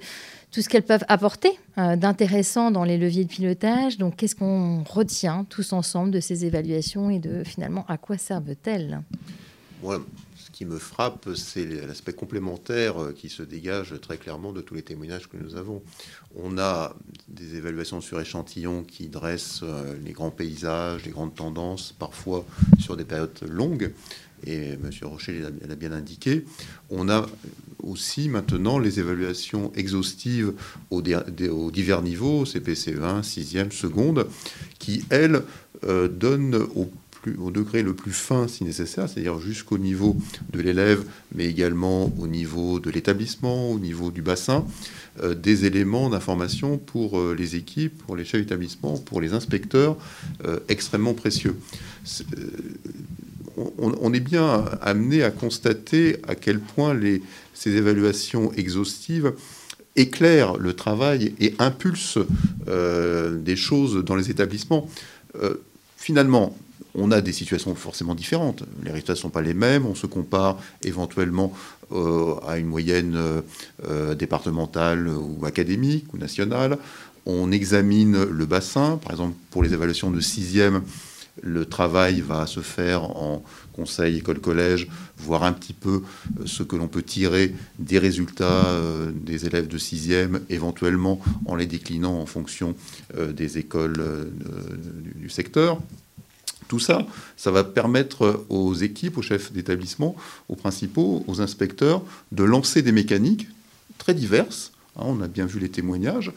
tout ce qu'elles peuvent apporter euh, d'intéressant dans les leviers de pilotage. Donc, qu'est-ce qu'on retient tous ensemble de ces évaluations et de finalement à quoi servent-elles? Qui me frappe, c'est l'aspect complémentaire euh, qui se dégage très clairement de tous les témoignages que nous avons. On a des évaluations sur échantillons qui dressent euh, les grands paysages, les grandes tendances, parfois sur des périodes longues. Et M. Rocher l'a bien indiqué. On a aussi maintenant les évaluations exhaustives aux, divers niveaux, CPCE1, 6e, seconde, qui, elles, euh, donnent au au degré le plus fin si nécessaire, c'est-à-dire jusqu'au niveau de l'élève, mais également au niveau de l'établissement, au niveau du bassin, euh, des éléments d'information pour euh, les équipes, pour les chefs d'établissement, pour les inspecteurs, euh, extrêmement précieux. on, est bien amené à constater à quel point ces évaluations exhaustives éclairent le travail et impulsent des choses dans les établissements. finalement, on a des situations forcément différentes. Les résultats ne sont pas les mêmes. On se compare éventuellement euh, à une moyenne euh, départementale ou académique ou nationale. On examine le bassin. Par exemple, pour les évaluations de sixième, le travail va se faire en conseil, école, collège, voir un petit peu euh, ce que l'on peut tirer des résultats euh, des élèves de sixième, éventuellement en les déclinant en fonction euh, des écoles du secteur. Tout ça, ça va permettre aux équipes, aux chefs d'établissement, aux principaux, aux inspecteurs de lancer des mécaniques très diverses. Hein, on a bien vu les témoignages.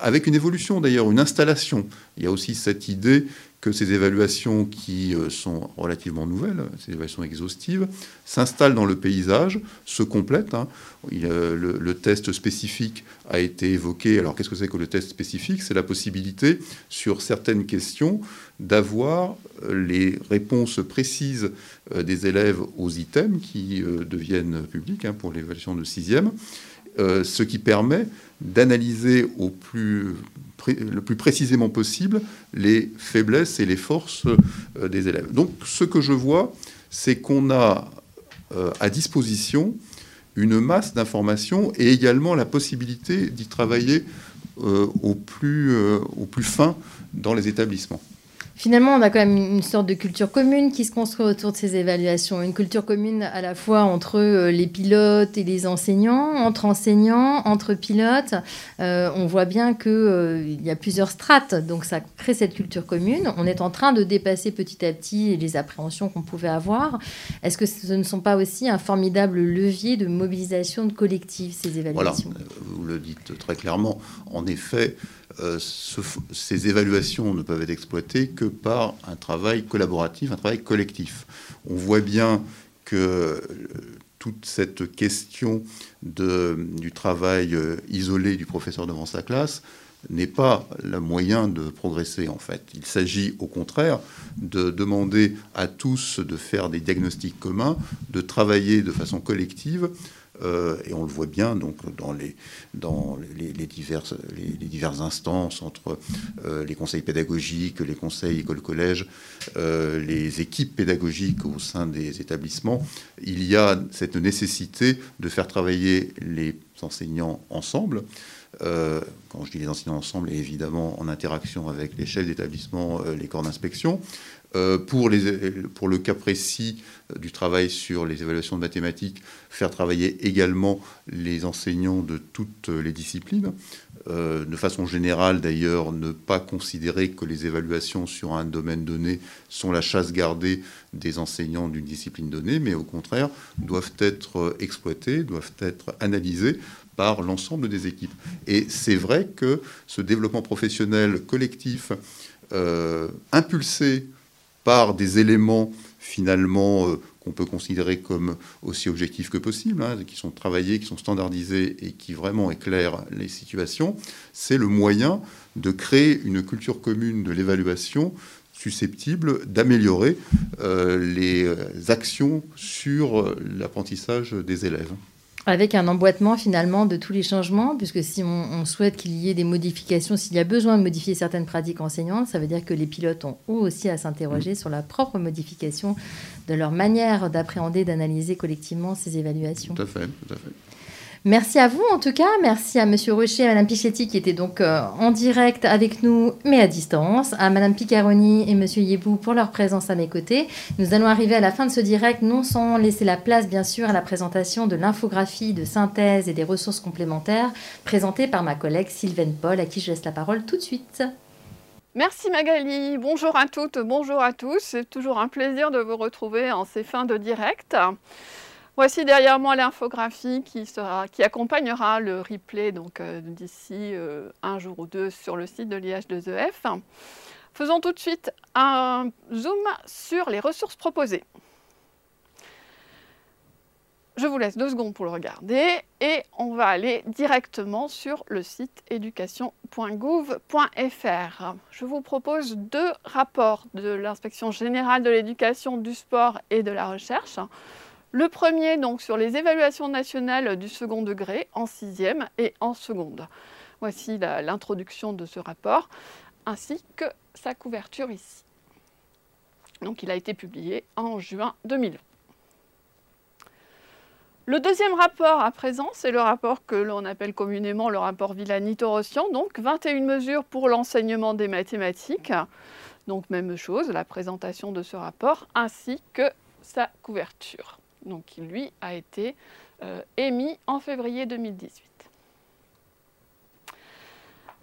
avec une évolution d'ailleurs, une installation. Il y a aussi cette idée que ces évaluations qui euh, sont relativement nouvelles, ces évaluations exhaustives, s'installent dans le paysage, se complètent. Hein. le, test spécifique a été évoqué. Alors qu'est-ce que c'est que le test spécifique? C'est la possibilité, sur certaines questions, d'avoir euh, les réponses précises euh, des élèves aux items qui deviennent publics hein, pour l'évaluation de sixième, ce qui permet d'analyser le plus précisément possible les faiblesses et les forces euh, des élèves. Donc ce que je vois, c'est qu'on a euh, à disposition une masse d'informations et également la possibilité d'y travailler euh, au plus fin dans les établissements. Finalement, on a quand même une sorte de culture commune qui se construit autour de ces évaluations. Une culture commune à la fois entre euh, les pilotes et les enseignants, entre enseignants, entre pilotes. Euh, on voit bien qu'il euh, y a plusieurs strates, donc ça crée cette culture commune. On est en train de dépasser petit à petit les appréhensions qu'on pouvait avoir. Est-ce que ce ne sont pas aussi un formidable levier de mobilisation de collectif, ces évaluations? Voilà, vous le dites très clairement. En effet, euh, ces évaluations ne peuvent être exploitées que par un travail collaboratif, un travail collectif. On voit bien que euh, toute cette question du travail euh, isolé du professeur devant sa classe n'est pas le moyen de progresser en fait. Il s'agit au contraire de demander à tous de faire des diagnostics communs, de travailler de façon collective euh, et on le voit bien donc dans les, dans les, diverses, les, diverses instances entre euh, les conseils pédagogiques, les conseils école-collège, euh, les équipes pédagogiques au sein des établissements. Il y a cette nécessité de faire travailler les enseignants ensemble. quand je dis les enseignants ensemble, et évidemment en interaction avec les chefs d'établissement, les corps d'inspection, pour, les, pour, le cas précis euh, du travail sur les évaluations de mathématiques, faire travailler également les enseignants de toutes les disciplines. Euh, de façon générale, d'ailleurs, ne pas considérer que les évaluations sur un domaine donné sont la chasse gardée des enseignants d'une discipline donnée, mais au contraire, doivent être exploitées, doivent être analysées par l'ensemble des équipes. Et c'est vrai que ce développement professionnel collectif, impulsé par des éléments finalement euh, qu'on peut considérer comme aussi objectifs que possible, hein, qui sont travaillés, qui sont standardisés et qui vraiment éclairent les situations, c'est le moyen de créer une culture commune de l'évaluation susceptible d'améliorer euh, les actions sur l'apprentissage des élèves. Avec un emboîtement finalement de tous les changements, puisque si on, souhaite qu'il y ait des modifications, s'il y a besoin de modifier certaines pratiques enseignantes, ça veut dire que les pilotes ont eux aussi à s'interroger mm. sur la propre modification de leur manière d'appréhender, d'analyser collectivement ces évaluations. Tout à fait, tout à fait. Merci à vous en tout cas. Merci à Monsieur Rocher et à Madame Pichetti qui étaient donc euh, en direct avec nous, mais à distance. À Madame Picaroni et Monsieur Yebou pour leur présence à mes côtés. Nous allons arriver à la fin de ce direct, non sans laisser la place bien sûr à la présentation de l'infographie de synthèse et des ressources complémentaires présentée par ma collègue Sylvaine Paul, à qui je laisse la parole tout de suite. Merci Magali, bonjour à toutes, bonjour à tous. C'est toujours un plaisir de vous retrouver en ces fins de direct. Voici derrière moi l'infographie qui, accompagnera le replay donc euh, d'ici euh, un jour ou deux sur le site de l'IH2EF. Faisons tout de suite un zoom sur les ressources proposées. Je vous laisse deux secondes pour le regarder et on va aller directement sur le site éducation.gouv.fr. Je vous propose deux rapports de l'inspection générale de l'éducation, du sport et de la recherche. Le premier, donc, sur les évaluations nationales du second degré en sixième et en seconde. Voici l'introduction de ce rapport, ainsi que sa couverture ici. Donc, il a été publié en juin 2020. Le deuxième rapport à présent, c'est le rapport que l'on appelle communément le rapport Villani-Torossian, donc 21 mesures pour l'enseignement des mathématiques. Donc même chose, la présentation de ce rapport ainsi que sa couverture. Donc qui lui a été euh, émis en février 2018.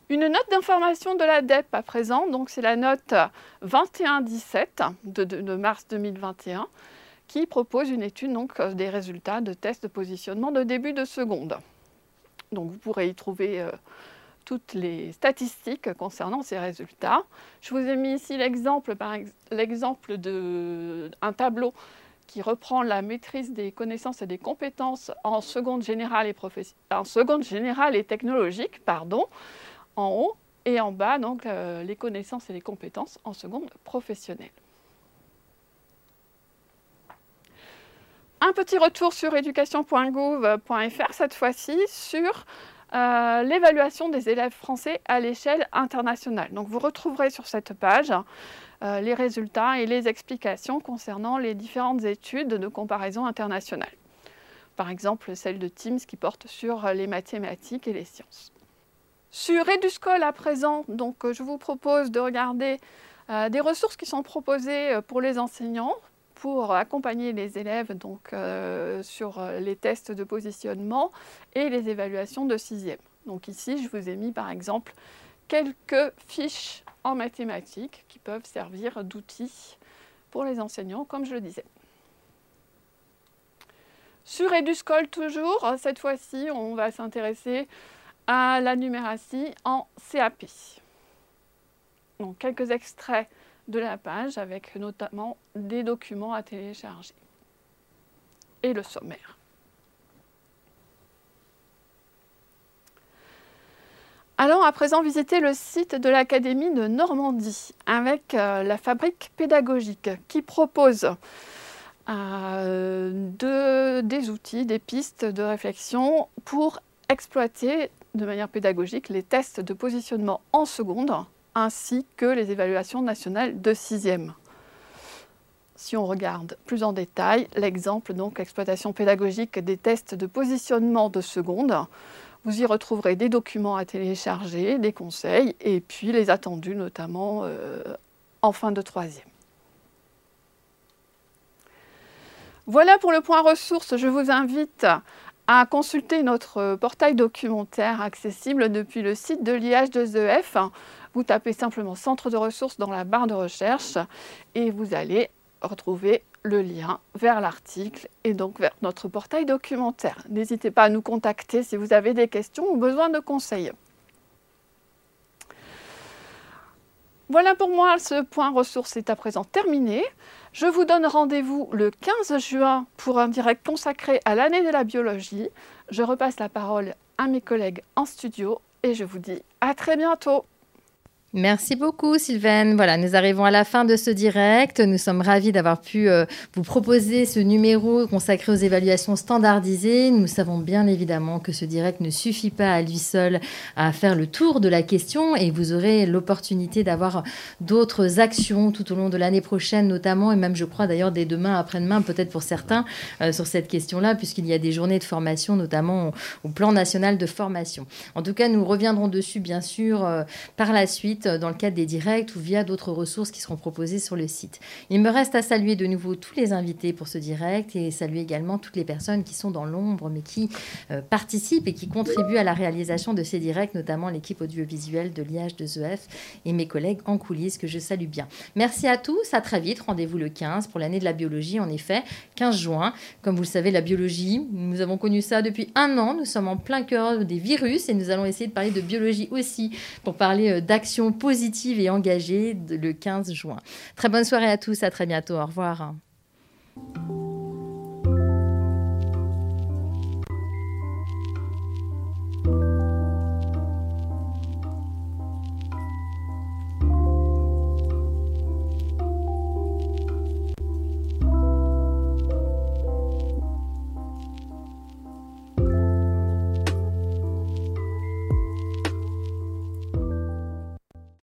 Une note d'information de la DEP à présent, donc c'est la note 2117 de, de, mars 2021 qui propose une étude donc, euh, des résultats de tests de positionnement de début de seconde. Donc vous pourrez y trouver euh, toutes les statistiques concernant ces résultats. Je vous ai mis ici l'exemple d'un tableau qui reprend la maîtrise des connaissances et des compétences en seconde générale et, en seconde générale et technologique, pardon, en haut, et en bas, donc, euh, les connaissances et les compétences en seconde professionnelle. Un petit retour sur éducation.gouv.fr, cette fois-ci sur euh, l'évaluation des élèves français à l'échelle internationale. Donc vous retrouverez sur cette page les résultats et les explications concernant les différentes études de comparaison internationale. Par exemple, celle de Teams qui porte sur les mathématiques et les sciences. Sur Eduscol à présent, donc, euh, je vous propose de regarder euh, des ressources qui sont proposées euh, pour les enseignants pour accompagner les élèves donc, sur les tests de positionnement et les évaluations de sixième. Donc ici, je vous ai mis par exemple quelques fiches en mathématiques qui peuvent servir d'outils pour les enseignants, comme je le disais. Sur Eduscol toujours, cette fois-ci, on va s'intéresser à la numératie en CAP. Donc quelques extraits de la page avec notamment des documents à télécharger et le sommaire. Allons à présent visiter le site de l'Académie de Normandie avec euh, la fabrique pédagogique qui propose euh, des outils, des pistes de réflexion pour exploiter de manière pédagogique les tests de positionnement en seconde ainsi que les évaluations nationales de sixième. Si on regarde plus en détail l'exemple donc exploitation pédagogique des tests de positionnement de seconde, vous y retrouverez des documents à télécharger, des conseils et puis les attendus notamment euh, en fin de troisième. Voilà pour le point ressources. Je vous invite à consulter notre portail documentaire accessible depuis le site de l'IH2EF. Vous tapez simplement Centre de ressources dans la barre de recherche et vous allez retrouver le lien vers l'article et donc vers notre portail documentaire. N'hésitez pas à nous contacter si vous avez des questions ou besoin de conseils. Voilà pour moi, ce point ressources est à présent terminé. Je vous donne rendez-vous le 15 juin pour un direct consacré à l'année de la biologie. Je repasse la parole à mes collègues en studio et je vous dis à très bientôt. Merci beaucoup, Sylvaine. Voilà, nous arrivons à la fin de ce direct. Nous sommes ravis d'avoir pu euh, vous proposer ce numéro consacré aux évaluations standardisées. Nous savons bien évidemment que ce direct ne suffit pas à lui seul à faire le tour de la question et vous aurez l'opportunité d'avoir d'autres actions tout au long de l'année prochaine, notamment, et même, je crois, d'ailleurs, dès demain, après-demain, peut-être pour certains, euh, sur cette question-là, puisqu'il y a des journées de formation, notamment au, au, plan national de formation. En tout cas, nous reviendrons dessus, bien sûr, euh, par la suite dans le cadre des directs ou via d'autres ressources qui seront proposées sur le site. Il me reste à saluer de nouveau tous les invités pour ce direct et saluer également toutes les personnes qui sont dans l'ombre mais qui euh, participent et qui contribuent à la réalisation de ces directs, notamment l'équipe audiovisuelle de l'IH de ZEF et mes collègues en coulisses que je salue bien. Merci à tous, à très vite. Rendez-vous le 15 pour l'année de la biologie, en effet, 15 juin. Comme vous le savez, la biologie, nous avons connu ça depuis un an. Nous sommes en plein cœur des virus et nous allons essayer de parler de biologie aussi pour parler euh, positive et engagée le 15 juin. Très bonne soirée à tous, à très bientôt, au revoir.